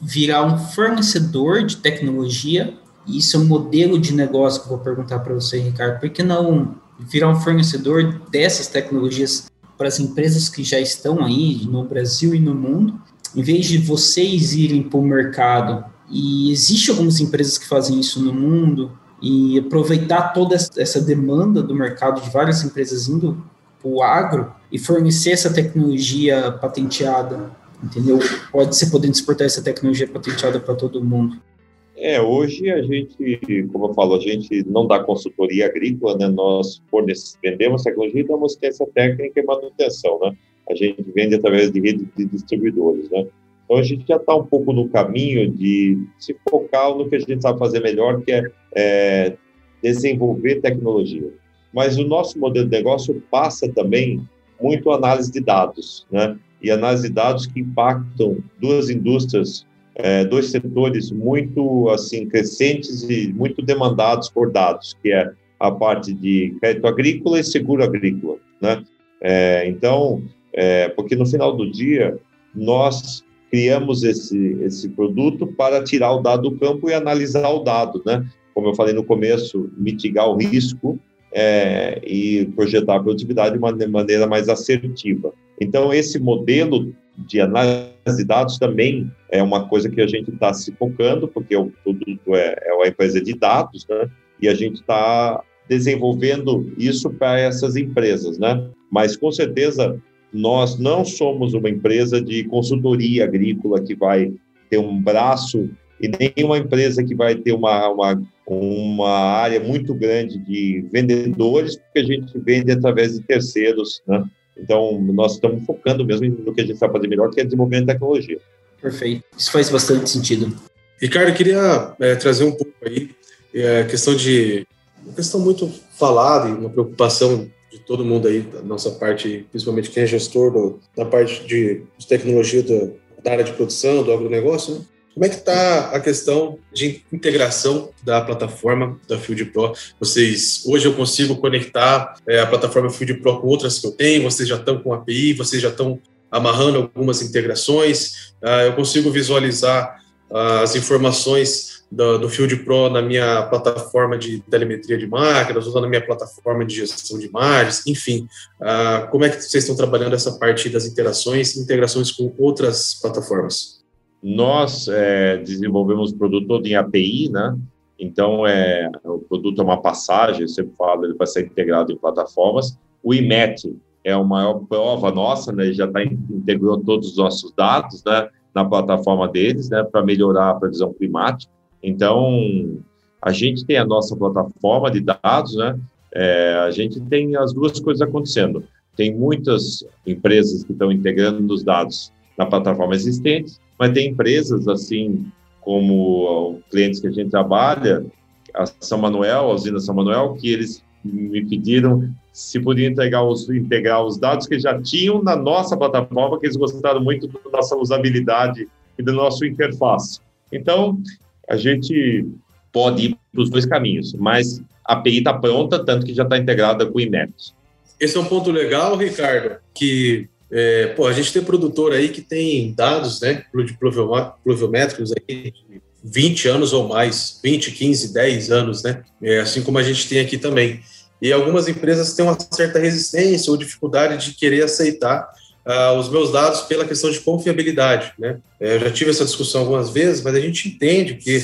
virar um fornecedor de tecnologia, isso é um modelo de negócio que eu vou perguntar para você, Ricardo, por que não virar um fornecedor dessas tecnologias para as empresas que já estão aí no Brasil e no mundo, em vez de vocês irem para o mercado, e existe algumas empresas que fazem isso no mundo, e aproveitar toda essa demanda do mercado de várias empresas indo para o agro e fornecer essa tecnologia patenteada entendeu? Pode ser podendo exportar essa tecnologia patenteada para todo mundo. É, hoje a gente, como eu falo, a gente não dá consultoria agrícola, né? Nós vendemos tecnologia e damos assistência técnica e manutenção, né? A gente vende através de rede de distribuidores, né? Então a gente já está um pouco no caminho de se focar no que a gente sabe fazer melhor, que é, é desenvolver tecnologia. Mas o nosso modelo de negócio passa também muito análise de dados, né? E análise de dados que impactam duas indústrias, é, dois setores muito assim crescentes e muito demandados por dados, que é a parte de crédito agrícola e seguro agrícola, né? É, então, é, porque no final do dia nós criamos esse esse produto para tirar o dado do campo e analisar o dado, né? Como eu falei no começo, mitigar o risco é, e projetar a produtividade de uma maneira mais assertiva. Então, esse modelo de análise de dados também é uma coisa que a gente está se focando, porque o produto é, é uma empresa de dados, né? E a gente está desenvolvendo isso para essas empresas, né? Mas, com certeza, nós não somos uma empresa de consultoria agrícola que vai ter um braço e nem uma empresa que vai ter uma, uma, uma área muito grande de vendedores, porque a gente vende através de terceiros, né? Então, nós estamos focando mesmo no que a gente sabe fazer melhor, que é desenvolvimento de tecnologia. Perfeito. Isso faz bastante sentido. Ricardo, eu queria é, trazer um pouco aí é, a questão de uma questão muito falada e uma preocupação de todo mundo aí, da nossa parte, principalmente quem é gestor do, da parte de, tecnologia do, da área de produção, do agronegócio, né? Como é que está a questão de integração da plataforma da Field Pro? Vocês hoje eu consigo conectar é, a plataforma Field Pro com outras que eu tenho. Vocês já estão com API, vocês já estão amarrando algumas integrações. Ah, eu consigo visualizar as informações do, do Field Pro na minha plataforma de telemetria de máquinas, usando a minha plataforma de gestão de imagens, enfim. Ah, como é que vocês estão trabalhando essa parte das interações e integrações com outras plataformas? Nós é, desenvolvemos o produto todo em API, né? Então, é, o produto é uma passagem, eu sempre ele vai ser integrado em plataformas. O IMET é a maior prova nossa, né? Ele já está integrou todos os nossos dados, né? Na plataforma deles, né? Para melhorar a previsão climática. Então, a gente tem a nossa plataforma de dados, né? É, a gente tem as duas coisas acontecendo. Tem muitas empresas que estão integrando os dados na plataforma existente mas tem empresas assim como clientes que a gente trabalha, a São Manuel, a usina São Manuel, que eles me pediram se podia integrar os, integrar os dados que já tinham na nossa plataforma, que eles gostaram muito da nossa usabilidade e do nosso interface. Então, a gente pode ir para os dois caminhos, mas a API está pronta, tanto que já está integrada com o INET. Esse é um ponto legal, Ricardo, que é, pô, a gente tem produtor aí que tem dados, né, pluviométricos aí de 20 anos ou mais, 20, 15, 10 anos, né, é, assim como a gente tem aqui também. E algumas empresas têm uma certa resistência ou dificuldade de querer aceitar uh, os meus dados pela questão de confiabilidade, né. É, eu já tive essa discussão algumas vezes, mas a gente entende que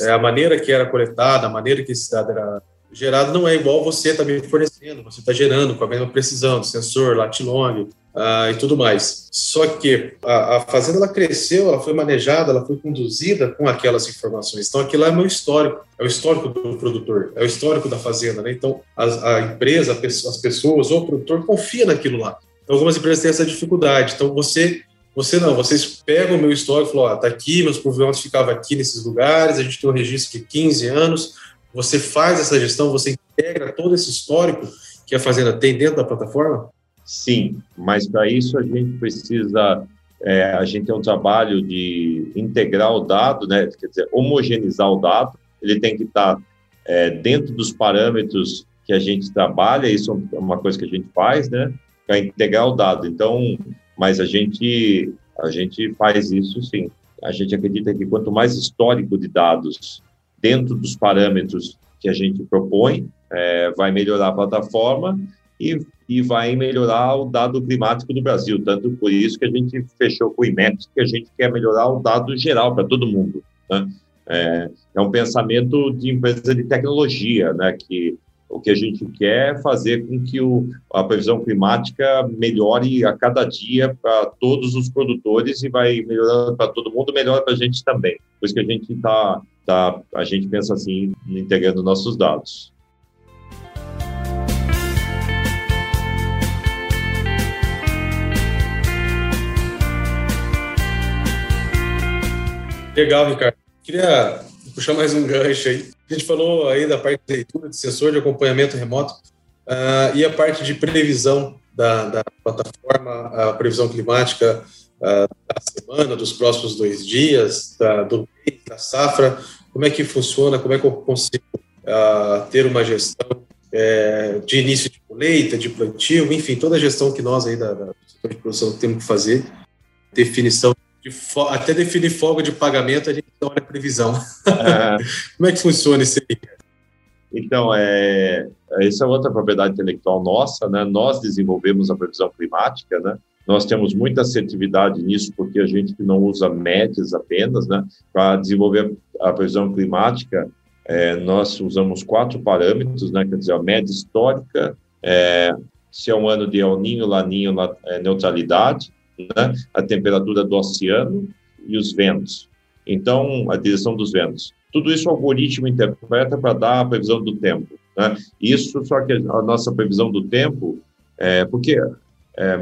é, a maneira que era coletada, a maneira que esse dado era gerado não é igual você está me fornecendo, você está gerando com a mesma precisão, sensor, lat long, uh, e tudo mais. Só que a, a, fazenda ela cresceu, ela foi manejada, ela foi conduzida com aquelas informações. Então aquilo é meu histórico, é o histórico do produtor, é o histórico da fazenda. Né? Então a, a empresa, as pessoas ou o produtor confia naquilo lá. Então algumas empresas têm essa dificuldade. Então você você não, vocês pegam o meu histórico e falam, ó, tá aqui, meus proviões ficavam aqui nesses lugares, a gente tem um registro de 15 anos, você faz essa gestão, você integra todo esse histórico que a fazenda tem dentro da plataforma? Sim, mas para isso a gente precisa, é, a gente tem um trabalho de integrar o dado, né? quer dizer, homogeneizar o dado, ele tem que estar é, dentro dos parâmetros que a gente trabalha, isso é uma coisa que a gente faz, né? Para integrar o dado. Então, mas a gente, a gente faz isso sim. A gente acredita que quanto mais histórico de dados dentro dos parâmetros que a gente propõe, é, vai melhorar a plataforma e, e vai melhorar o dado climático do Brasil. Tanto por isso que a gente fechou com o IMET, que a gente quer melhorar o dado geral para todo mundo. Né? É, é, um pensamento de empresa de tecnologia, né? que o que a gente quer é fazer com que o, a previsão climática melhore a cada dia para todos os produtores e vai melhorando para todo mundo, melhora para a gente também. Por isso que a gente está, tá, a gente pensa assim, integrando nossos dados. Legal, Ricardo. Queria puxar mais um gancho aí. A gente falou aí da parte de leitura de sensor de acompanhamento remoto uh, e a parte de previsão da, da plataforma, a previsão climática uh, da semana, dos próximos dois dias, da, do da safra. Como é que funciona? Como é que eu consigo uh, ter uma gestão é, de início de colheita, de plantio, enfim, toda a gestão que nós aí da, da de produção temos que fazer, definição de até definir folga de pagamento, a gente não olha previsão. É. Como é que funciona isso aí? Então, é, essa é outra propriedade intelectual nossa, né? Nós desenvolvemos a previsão climática, né? Nós temos muita assertividade nisso, porque a gente não usa médias apenas, né? Para desenvolver a previsão climática, é, nós usamos quatro parâmetros, né? Quer dizer, a média histórica, é, se é um ano de El Ninho, Laninho, é, neutralidade, né? a temperatura do oceano e os ventos. Então, a direção dos ventos. Tudo isso o algoritmo interpreta para dar a previsão do tempo. Né? Isso, só que a nossa previsão do tempo, é, porque, é,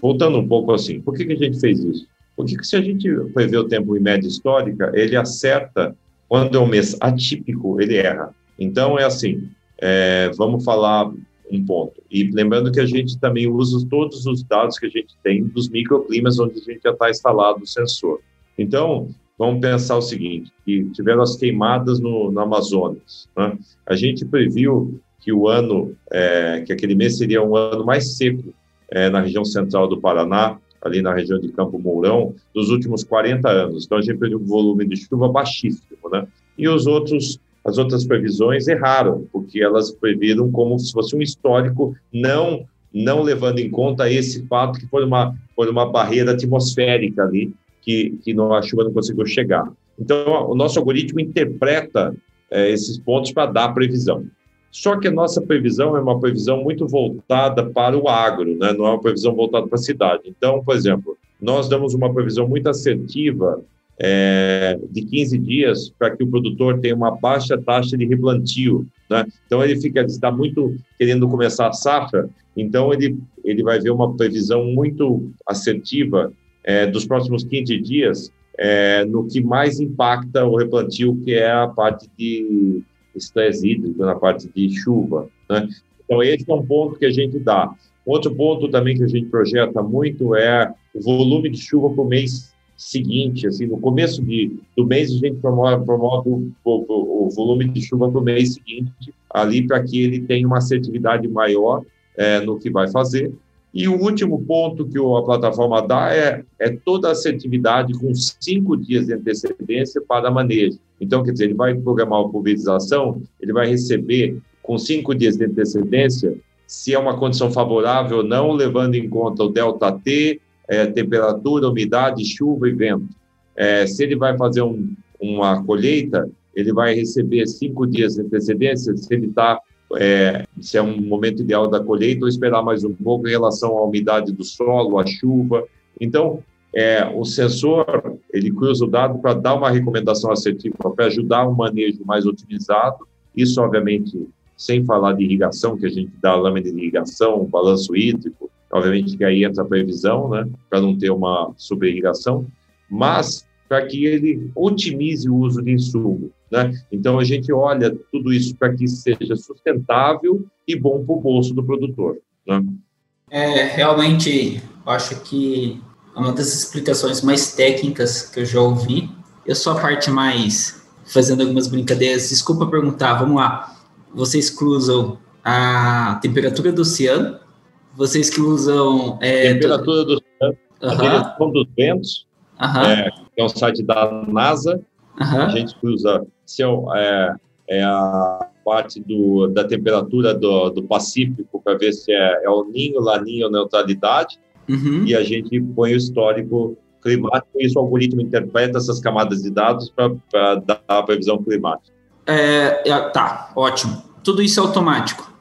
voltando um pouco assim, por que, que a gente fez isso? Porque se a gente prevê o tempo em média histórica, ele acerta, quando é um mês atípico, ele erra. Então, é assim, é, vamos falar um ponto. E lembrando que a gente também usa todos os dados que a gente tem dos microclimas onde a gente já está instalado o sensor. Então, vamos pensar o seguinte, que tiveram as queimadas no, no Amazonas. Né? A gente previu que o ano, é, que aquele mês seria um ano mais seco é, na região central do Paraná, ali na região de Campo Mourão, dos últimos 40 anos. Então, a gente previu um volume de chuva baixíssimo, né? E os outros as outras previsões erraram, porque elas previram como se fosse um histórico, não não levando em conta esse fato que foi uma, foi uma barreira atmosférica ali, que, que não, a chuva não conseguiu chegar. Então, o nosso algoritmo interpreta é, esses pontos para dar previsão. Só que a nossa previsão é uma previsão muito voltada para o agro, né? não é uma previsão voltada para a cidade. Então, por exemplo, nós damos uma previsão muito assertiva é, de 15 dias para que o produtor tenha uma baixa taxa de replantio. Né? Então, ele fica está muito querendo começar a safra, então ele, ele vai ver uma previsão muito assertiva é, dos próximos 15 dias é, no que mais impacta o replantio, que é a parte de estresse hídrico, na parte de chuva. Né? Então, esse é um ponto que a gente dá. Outro ponto também que a gente projeta muito é o volume de chuva por mês seguinte, assim, no começo de, do mês a gente promove, promove o, o, o volume de chuva do mês seguinte ali para que ele tenha uma assertividade maior é, no que vai fazer. E o último ponto que a plataforma dá é, é toda a assertividade com cinco dias de antecedência para manejo. Então, quer dizer, ele vai programar a pulverização, ele vai receber com cinco dias de antecedência se é uma condição favorável ou não, levando em conta o delta T, é, temperatura, umidade, chuva e vento. É, se ele vai fazer um, uma colheita, ele vai receber cinco dias de antecedência, se ele está é, se é um momento ideal da colheita ou esperar mais um pouco em relação à umidade do solo, à chuva. Então, é, o sensor ele cruza o dado para dar uma recomendação assertiva, para ajudar um manejo mais otimizado. Isso, obviamente, sem falar de irrigação, que a gente dá lâmina de irrigação, balanço hídrico, Obviamente que aí entra a previsão, né, para não ter uma superirrigação, mas para que ele otimize o uso de insumo. Né? Então, a gente olha tudo isso para que seja sustentável e bom para o bolso do produtor. Né? É, realmente, acho que é uma das explicações mais técnicas que eu já ouvi. Eu sou a parte mais fazendo algumas brincadeiras. Desculpa perguntar, vamos lá. Vocês cruzam a temperatura do oceano vocês que usam. É, Temperatura do céu, a direção dos ventos, é, é um site da NASA. A gente usa é, é a parte do, da temperatura do, do Pacífico para ver se é, é o ninho, laninho ou neutralidade. Uhum. E a gente põe o histórico climático e isso o algoritmo interpreta essas camadas de dados para dar a previsão climática. É, é, tá, ótimo. Tudo isso é automático.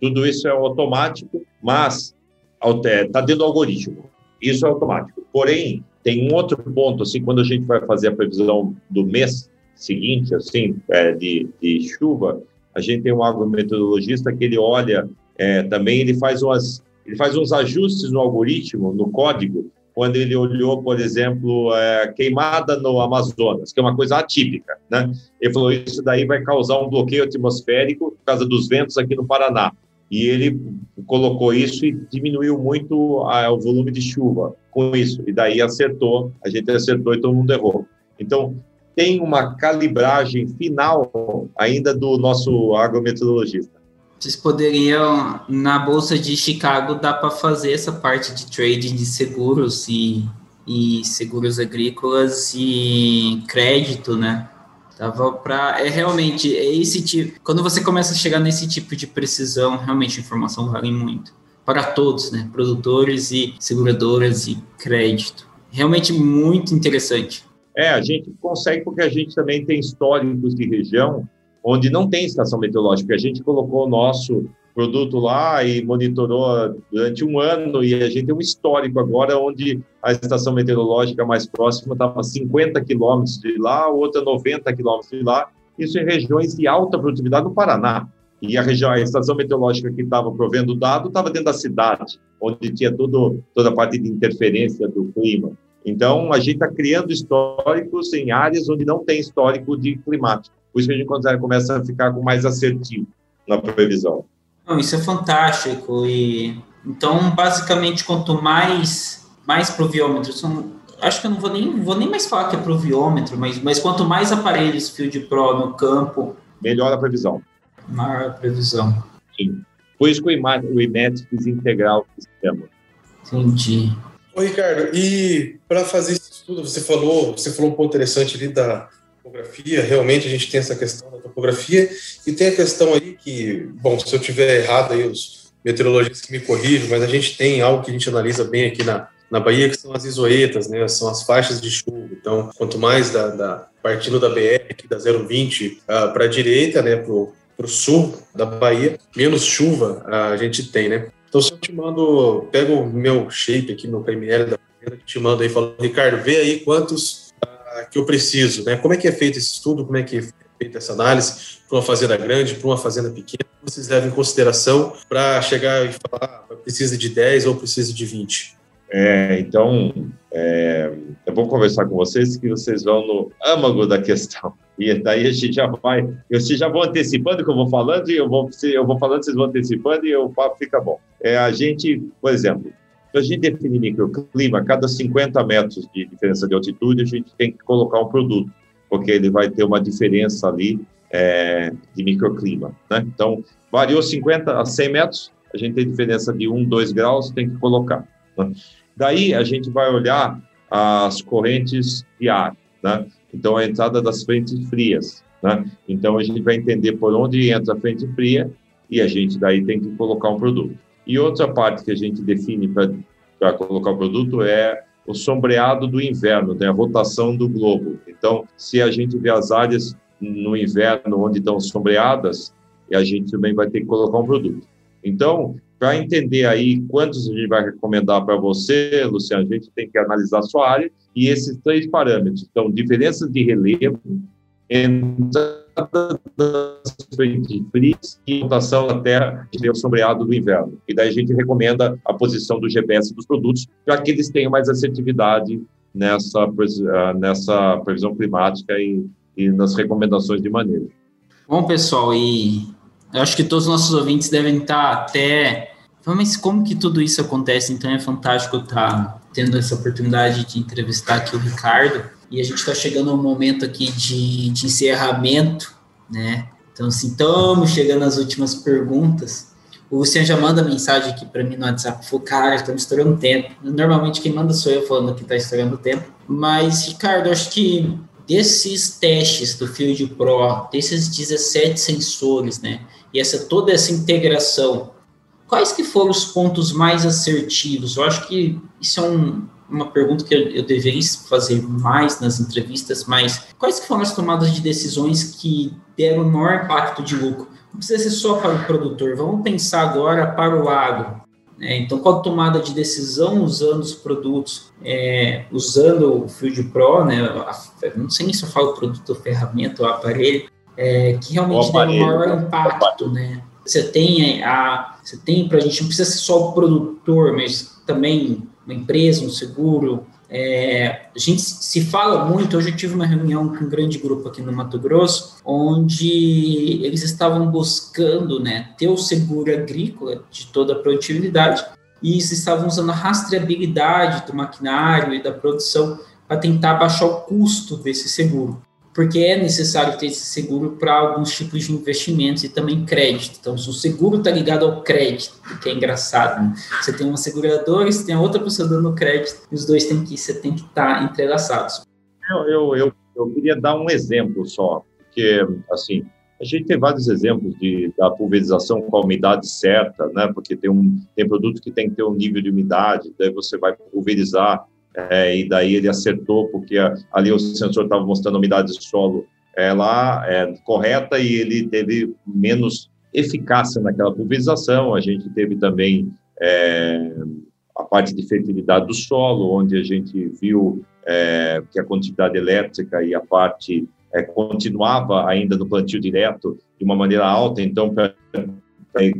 Tudo isso é automático, mas está dentro do algoritmo. Isso é automático. Porém, tem um outro ponto, assim, quando a gente vai fazer a previsão do mês seguinte, assim, é, de, de chuva, a gente tem um agrometeorologista que ele olha é, também, ele faz umas ele faz uns ajustes no algoritmo, no código, quando ele olhou, por exemplo, é, queimada no Amazonas, que é uma coisa atípica, né? Ele falou isso daí vai causar um bloqueio atmosférico por causa dos ventos aqui no Paraná. E ele colocou isso e diminuiu muito a, o volume de chuva com isso. E daí acertou, a gente acertou e todo mundo errou. Então, tem uma calibragem final ainda do nosso agrometeorologista. Vocês poderiam, na Bolsa de Chicago, dá para fazer essa parte de trading de seguros e, e seguros agrícolas e crédito, né? Tava para é realmente é esse tipo. Quando você começa a chegar nesse tipo de precisão, realmente a informação vale muito para todos, né? Produtores e seguradoras e crédito. Realmente muito interessante. É, a gente consegue porque a gente também tem históricos de região onde não tem estação meteorológica. A gente colocou o nosso produto lá e monitorou durante um ano e a gente tem um histórico agora onde a estação meteorológica mais próxima estava a 50 quilômetros de lá, outra 90 quilômetros de lá, isso em regiões de alta produtividade no Paraná. E a região, a estação meteorológica que estava provendo o dado estava dentro da cidade, onde tinha tudo, toda a parte de interferência do clima. Então, a gente está criando históricos em áreas onde não tem histórico de climático. Por isso que a gente começa a ficar com mais assertivo na previsão. Não, isso é fantástico. E então, basicamente, quanto mais mais proviômetro, são, acho que eu não vou nem vou nem mais falar que é proviômetro, mas mas quanto mais aparelhos Field Pro no campo, melhor a previsão. Maior a previsão. Sim. Por isso que o IMAT fiz integral o sistema. Entendi. Ô, Ricardo, e para fazer isso tudo, você falou, você falou um ponto interessante ali da topografia, realmente a gente tem essa questão da topografia, e tem a questão aí que, bom, se eu tiver errado aí, os meteorologistas que me corrijam, mas a gente tem algo que a gente analisa bem aqui na, na Bahia, que são as isoetas, né, são as faixas de chuva, então, quanto mais da, da partindo da BR, aqui da 020 uh, para a direita, né, para o sul da Bahia, menos chuva uh, a gente tem, né, então, se eu te mando, pego o meu shape aqui, meu PML da te mando aí, falo, Ricardo, vê aí quantos uh, que eu preciso, né? Como é que é feito esse estudo, como é que é feita essa análise para uma fazenda grande, para uma fazenda pequena, vocês levam em consideração para chegar e falar, ah, precisa de 10 ou precisa de 20? É, então, é, eu vou conversar com vocês que vocês vão no âmago da questão. E daí a gente já vai, eu já vou antecipando que eu vou falando e eu vou, eu vou falando, vocês vão antecipando e o papo fica bom. É, a gente, por exemplo, se a gente definir microclima, cada 50 metros de diferença de altitude, a gente tem que colocar um produto, porque ele vai ter uma diferença ali é, de microclima. Né? Então, variou 50 a 100 metros, a gente tem diferença de 1, 2 graus, tem que colocar. Né? Daí a gente vai olhar as correntes de ar. Né? Então, a entrada das frentes frias. Né? Então, a gente vai entender por onde entra a frente fria e a gente daí tem que colocar um produto. E outra parte que a gente define para colocar o produto é o sombreado do inverno, tem a rotação do globo. Então, se a gente vê as áreas no inverno onde estão sombreadas, a gente também vai ter que colocar um produto. Então, para entender aí quantos a gente vai recomendar para você, Luciano, a gente tem que analisar a sua área e esses três parâmetros. Então, diferença de relevo, entrada das frentes frias e rotação da terra e o sombreado do inverno. E daí a gente recomenda a posição do GPS dos produtos para que eles tenham mais assertividade nessa, ah, nessa previsão climática e, e nas recomendações de manejo. Bom, pessoal, e eu acho que todos os nossos ouvintes devem estar até. Mas como que tudo isso acontece? Então é fantástico estar tendo essa oportunidade de entrevistar aqui o Ricardo. E a gente está chegando a um momento aqui de, de encerramento, né? Então, assim, estamos chegando às últimas perguntas. O Luciano já manda mensagem aqui para mim no WhatsApp, falou, cara, estamos estourando tempo. Normalmente quem manda sou eu falando que está estourando tempo. Mas, Ricardo, acho que desses testes do Field Pro, desses 17 sensores, né? E essa toda essa integração, quais que foram os pontos mais assertivos? Eu acho que isso é um, uma pergunta que eu, eu deveria fazer mais nas entrevistas, mas quais que foram as tomadas de decisões que deram o maior impacto de lucro? Não precisa ser só para o produtor, vamos pensar agora para o agro. Né? Então, qual a tomada de decisão usando os produtos, é, usando o Field Pro, né? não sei nem se eu falo produto, ferramenta ou aparelho, é, que realmente tem o maior impacto, né? Você tem a, você tem para a gente não precisa ser só o produtor, mas também uma empresa, um seguro. É, a gente se fala muito. Hoje eu tive uma reunião com um grande grupo aqui no Mato Grosso, onde eles estavam buscando né, ter o seguro agrícola de toda a produtividade e eles estavam usando a rastreabilidade do maquinário e da produção para tentar baixar o custo desse seguro porque é necessário ter esse seguro para alguns tipos de investimentos e também crédito. Então, se o seguro está ligado ao crédito, que é engraçado, né? você tem uma seguradora e você tem outra pessoa dando crédito, e os dois têm que você tem que estar tá entrelaçados. Eu, eu, eu, eu, queria dar um exemplo só, porque assim a gente tem vários exemplos de da pulverização com a umidade certa, né? Porque tem um tem produto que tem que ter um nível de umidade, daí você vai pulverizar é, e daí ele acertou, porque ali o sensor estava mostrando a umidade do solo é, lá é, correta e ele teve menos eficácia naquela pulverização. A gente teve também é, a parte de fertilidade do solo, onde a gente viu é, que a quantidade elétrica e a parte é, continuava ainda no plantio direto de uma maneira alta, então para é,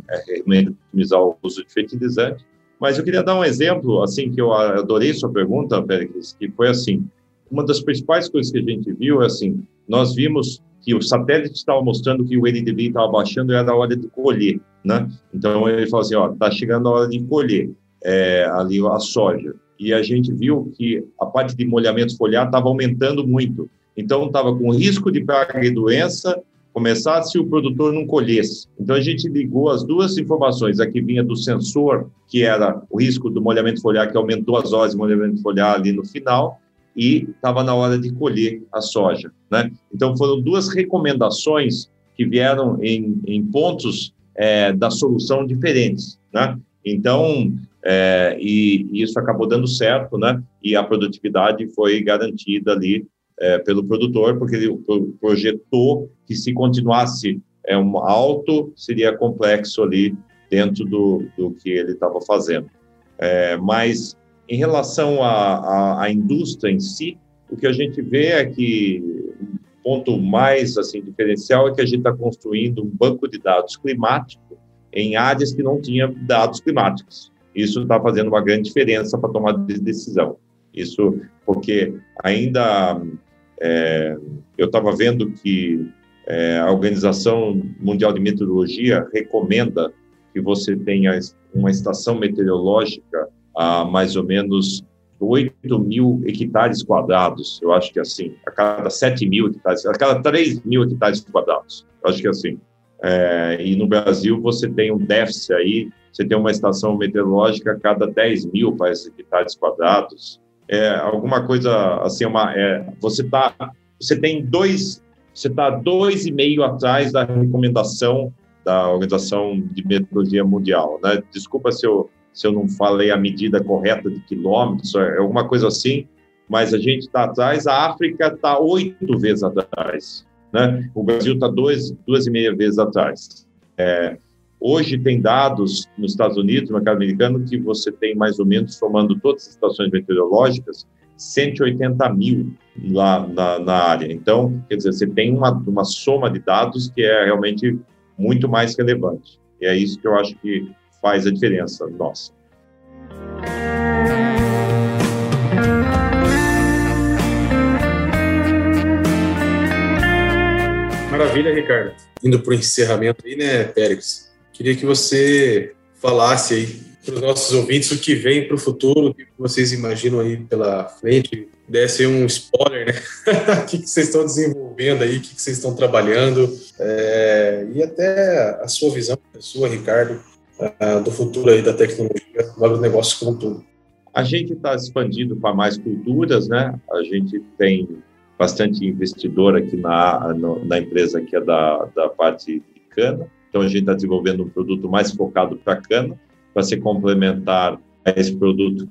otimizar o uso de fertilizante. Mas eu queria dar um exemplo, assim, que eu adorei sua pergunta, Pérez, que foi assim, uma das principais coisas que a gente viu é assim, nós vimos que o satélite estava mostrando que o NDVI estava baixando e era a hora de colher, né? Então ele falou assim, ó, tá chegando a hora de colher é, ali a soja. E a gente viu que a parte de molhamento foliar estava aumentando muito. Então estava com risco de praga e doença começar se o produtor não colhesse. Então a gente ligou as duas informações, a que vinha do sensor, que era o risco do molhamento foliar, que aumentou as horas de molhamento foliar ali no final, e estava na hora de colher a soja. Né? Então foram duas recomendações que vieram em, em pontos é, da solução diferentes. Né? Então, é, e, e, isso acabou dando certo, né? E a produtividade foi garantida ali é, pelo produtor, porque ele projetou que se continuasse é, um alto, seria complexo ali dentro do, do que ele estava fazendo. É, mas em relação à, indústria em si, o que a gente vê é que um ponto mais assim diferencial é que a gente está construindo um banco de dados climático em áreas que não tinha dados climáticos. Isso está fazendo uma grande diferença para tomar decisão. Isso porque ainda é, eu estava vendo que é, a Organização Mundial de Meteorologia recomenda que você tenha uma estação meteorológica a mais ou menos 8 mil hectares quadrados, eu acho que é assim, a cada 7 mil hectares, a cada 3 mil hectares quadrados, eu acho que é assim. É, e no Brasil você tem um déficit aí, você tem uma estação meteorológica a cada 10 mil hectares quadrados, é, alguma coisa assim, uma, é, você tá, você tem dois, você está dois e meio atrás da recomendação da Organização de Meteorologia Mundial, né? Desculpa se eu se eu não falei a medida correta de quilômetros, é alguma coisa assim, mas a gente está atrás, a África está oito vezes atrás, né? O Brasil está duas, duas e meia vezes atrás. É, Hoje tem dados nos Estados Unidos, no mercado americano, que você tem mais ou menos, somando todas as estações meteorológicas, 180 mil lá na, na área. Então, quer dizer, você tem uma, uma soma de dados que é realmente muito mais relevante. E é isso que eu acho que faz a diferença nossa. Maravilha, Ricardo. Indo para o encerramento aí, né, Pérez? Queria que você falasse aí para os nossos ouvintes o que vem para o futuro, o que vocês imaginam aí pela frente, desse um spoiler, né? o que, vocês estão desenvolvendo aí, o que, vocês estão trabalhando, é, e até a sua visão, a sua, Ricardo, uh, do futuro aí da tecnologia, do agronegócio como um todo. A gente está expandindo para mais culturas, né? A gente tem bastante investidor aqui na, na empresa que é da, da parte de cana. Então, a gente está desenvolvendo um produto mais focado para cana, para se complementar a esse produto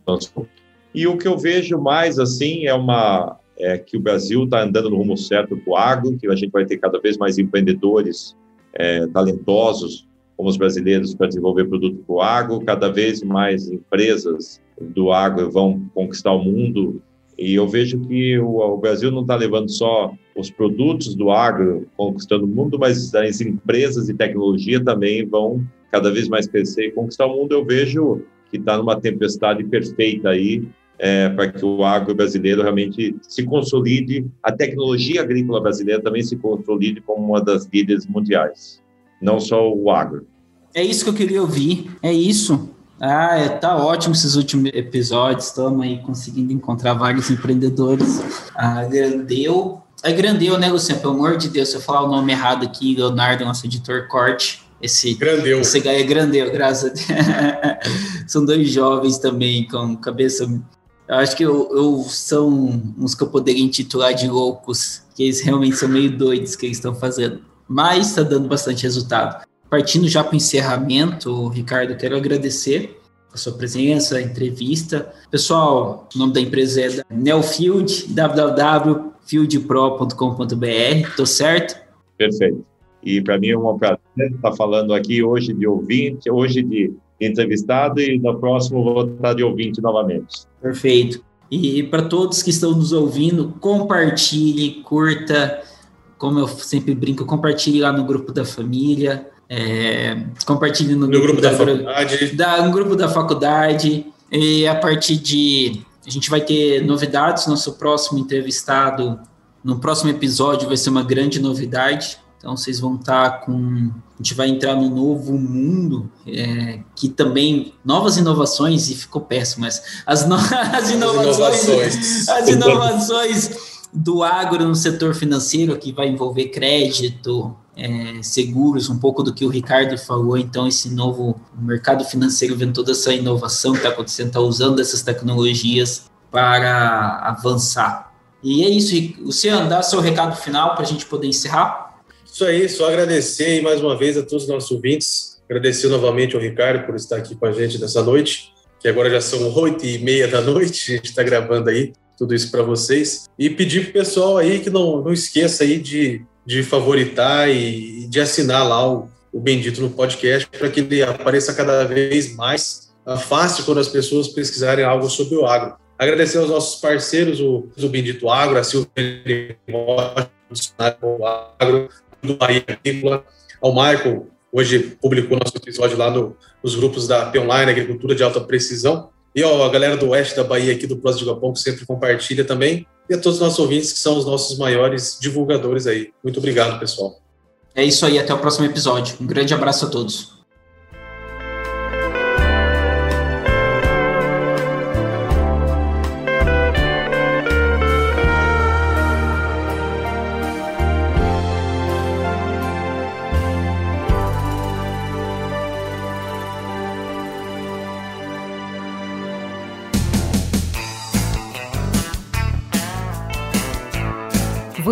E o que eu vejo mais, assim, é uma é que o Brasil está andando no rumo certo para o agro, que a gente vai ter cada vez mais empreendedores é, talentosos, como os brasileiros, para desenvolver produto para o agro, cada vez mais empresas do agro vão conquistar o mundo. E eu vejo que o, o Brasil não está levando só os produtos do agro conquistando o mundo, mas as empresas de tecnologia também vão cada vez mais crescer e conquistar o mundo. Eu vejo que está numa tempestade perfeita aí é, para que o agro brasileiro realmente se consolide, a tecnologia agrícola brasileira também se consolide como uma das líderes mundiais, não só o agro. É isso que eu queria ouvir, é isso. Ah, é, tá ótimo esses últimos episódios, estamos aí conseguindo encontrar vários empreendedores. A Grandeu, a Grandeu, né, Luciano? Pelo amor de Deus, se eu falar o nome errado aqui, Leonardo, nosso editor, corte. Esse, Grandeu. Esse é Grandeu, graças a Deus. São dois jovens também com cabeça eu acho que eu, eu, são uns que eu poderia intitular de loucos, que eles realmente são meio doidos que eles estão fazendo. Mas está dando bastante resultado. Partindo já para o encerramento, Ricardo, quero agradecer a sua presença, a entrevista. Pessoal, o nome da empresa é Neofield, www.fieldpro.com.br, tô certo? Perfeito. E para mim é um prazer estar falando aqui hoje de ouvinte, hoje de entrevistado e no próximo vou estar de ouvinte novamente. Perfeito. E para todos que estão nos ouvindo, compartilhe, curta, como eu sempre brinco, compartilhe lá no grupo da família, é, compartilhe no, no grupo, grupo, da, da faculdade. Da, no grupo da faculdade. E a partir de. A gente vai ter novidades. Nosso próximo entrevistado, no próximo episódio, vai ser uma grande novidade. Então vocês vão estar tá com. A gente vai entrar no novo mundo, é, que também. Novas inovações, e ficou péssimo, mas as, no, as inovações. As inovações do agro no setor financeiro, que vai envolver crédito, é, seguros, um pouco do que o Ricardo falou. Então, esse novo mercado financeiro vendo toda essa inovação que está acontecendo, está usando essas tecnologias para avançar. E é isso, Luciano, dá seu recado final para a gente poder encerrar. Isso aí, só agradecer mais uma vez a todos os nossos ouvintes, agradecer novamente ao Ricardo por estar aqui com a gente nessa noite, que agora já são oito e meia da noite, a gente está gravando aí tudo isso para vocês, e pedir para o pessoal aí que não, não esqueça aí de, de favoritar e de assinar lá o, o Bendito no podcast para que ele apareça cada vez mais uh, fácil quando as pessoas pesquisarem algo sobre o agro. Agradecer aos nossos parceiros, o, o Bendito Agro, a Silvia o Agro, do Bahia Agrícola, ao Michael, hoje publicou nosso episódio lá no, nos grupos da P Online, Agricultura de Alta Precisão, e ó, a galera do Oeste da Bahia aqui do Prós de Gapão, que sempre compartilha também, e a todos os nossos ouvintes, que são os nossos maiores divulgadores aí. Muito obrigado, pessoal. É isso aí, até o próximo episódio. Um grande abraço a todos.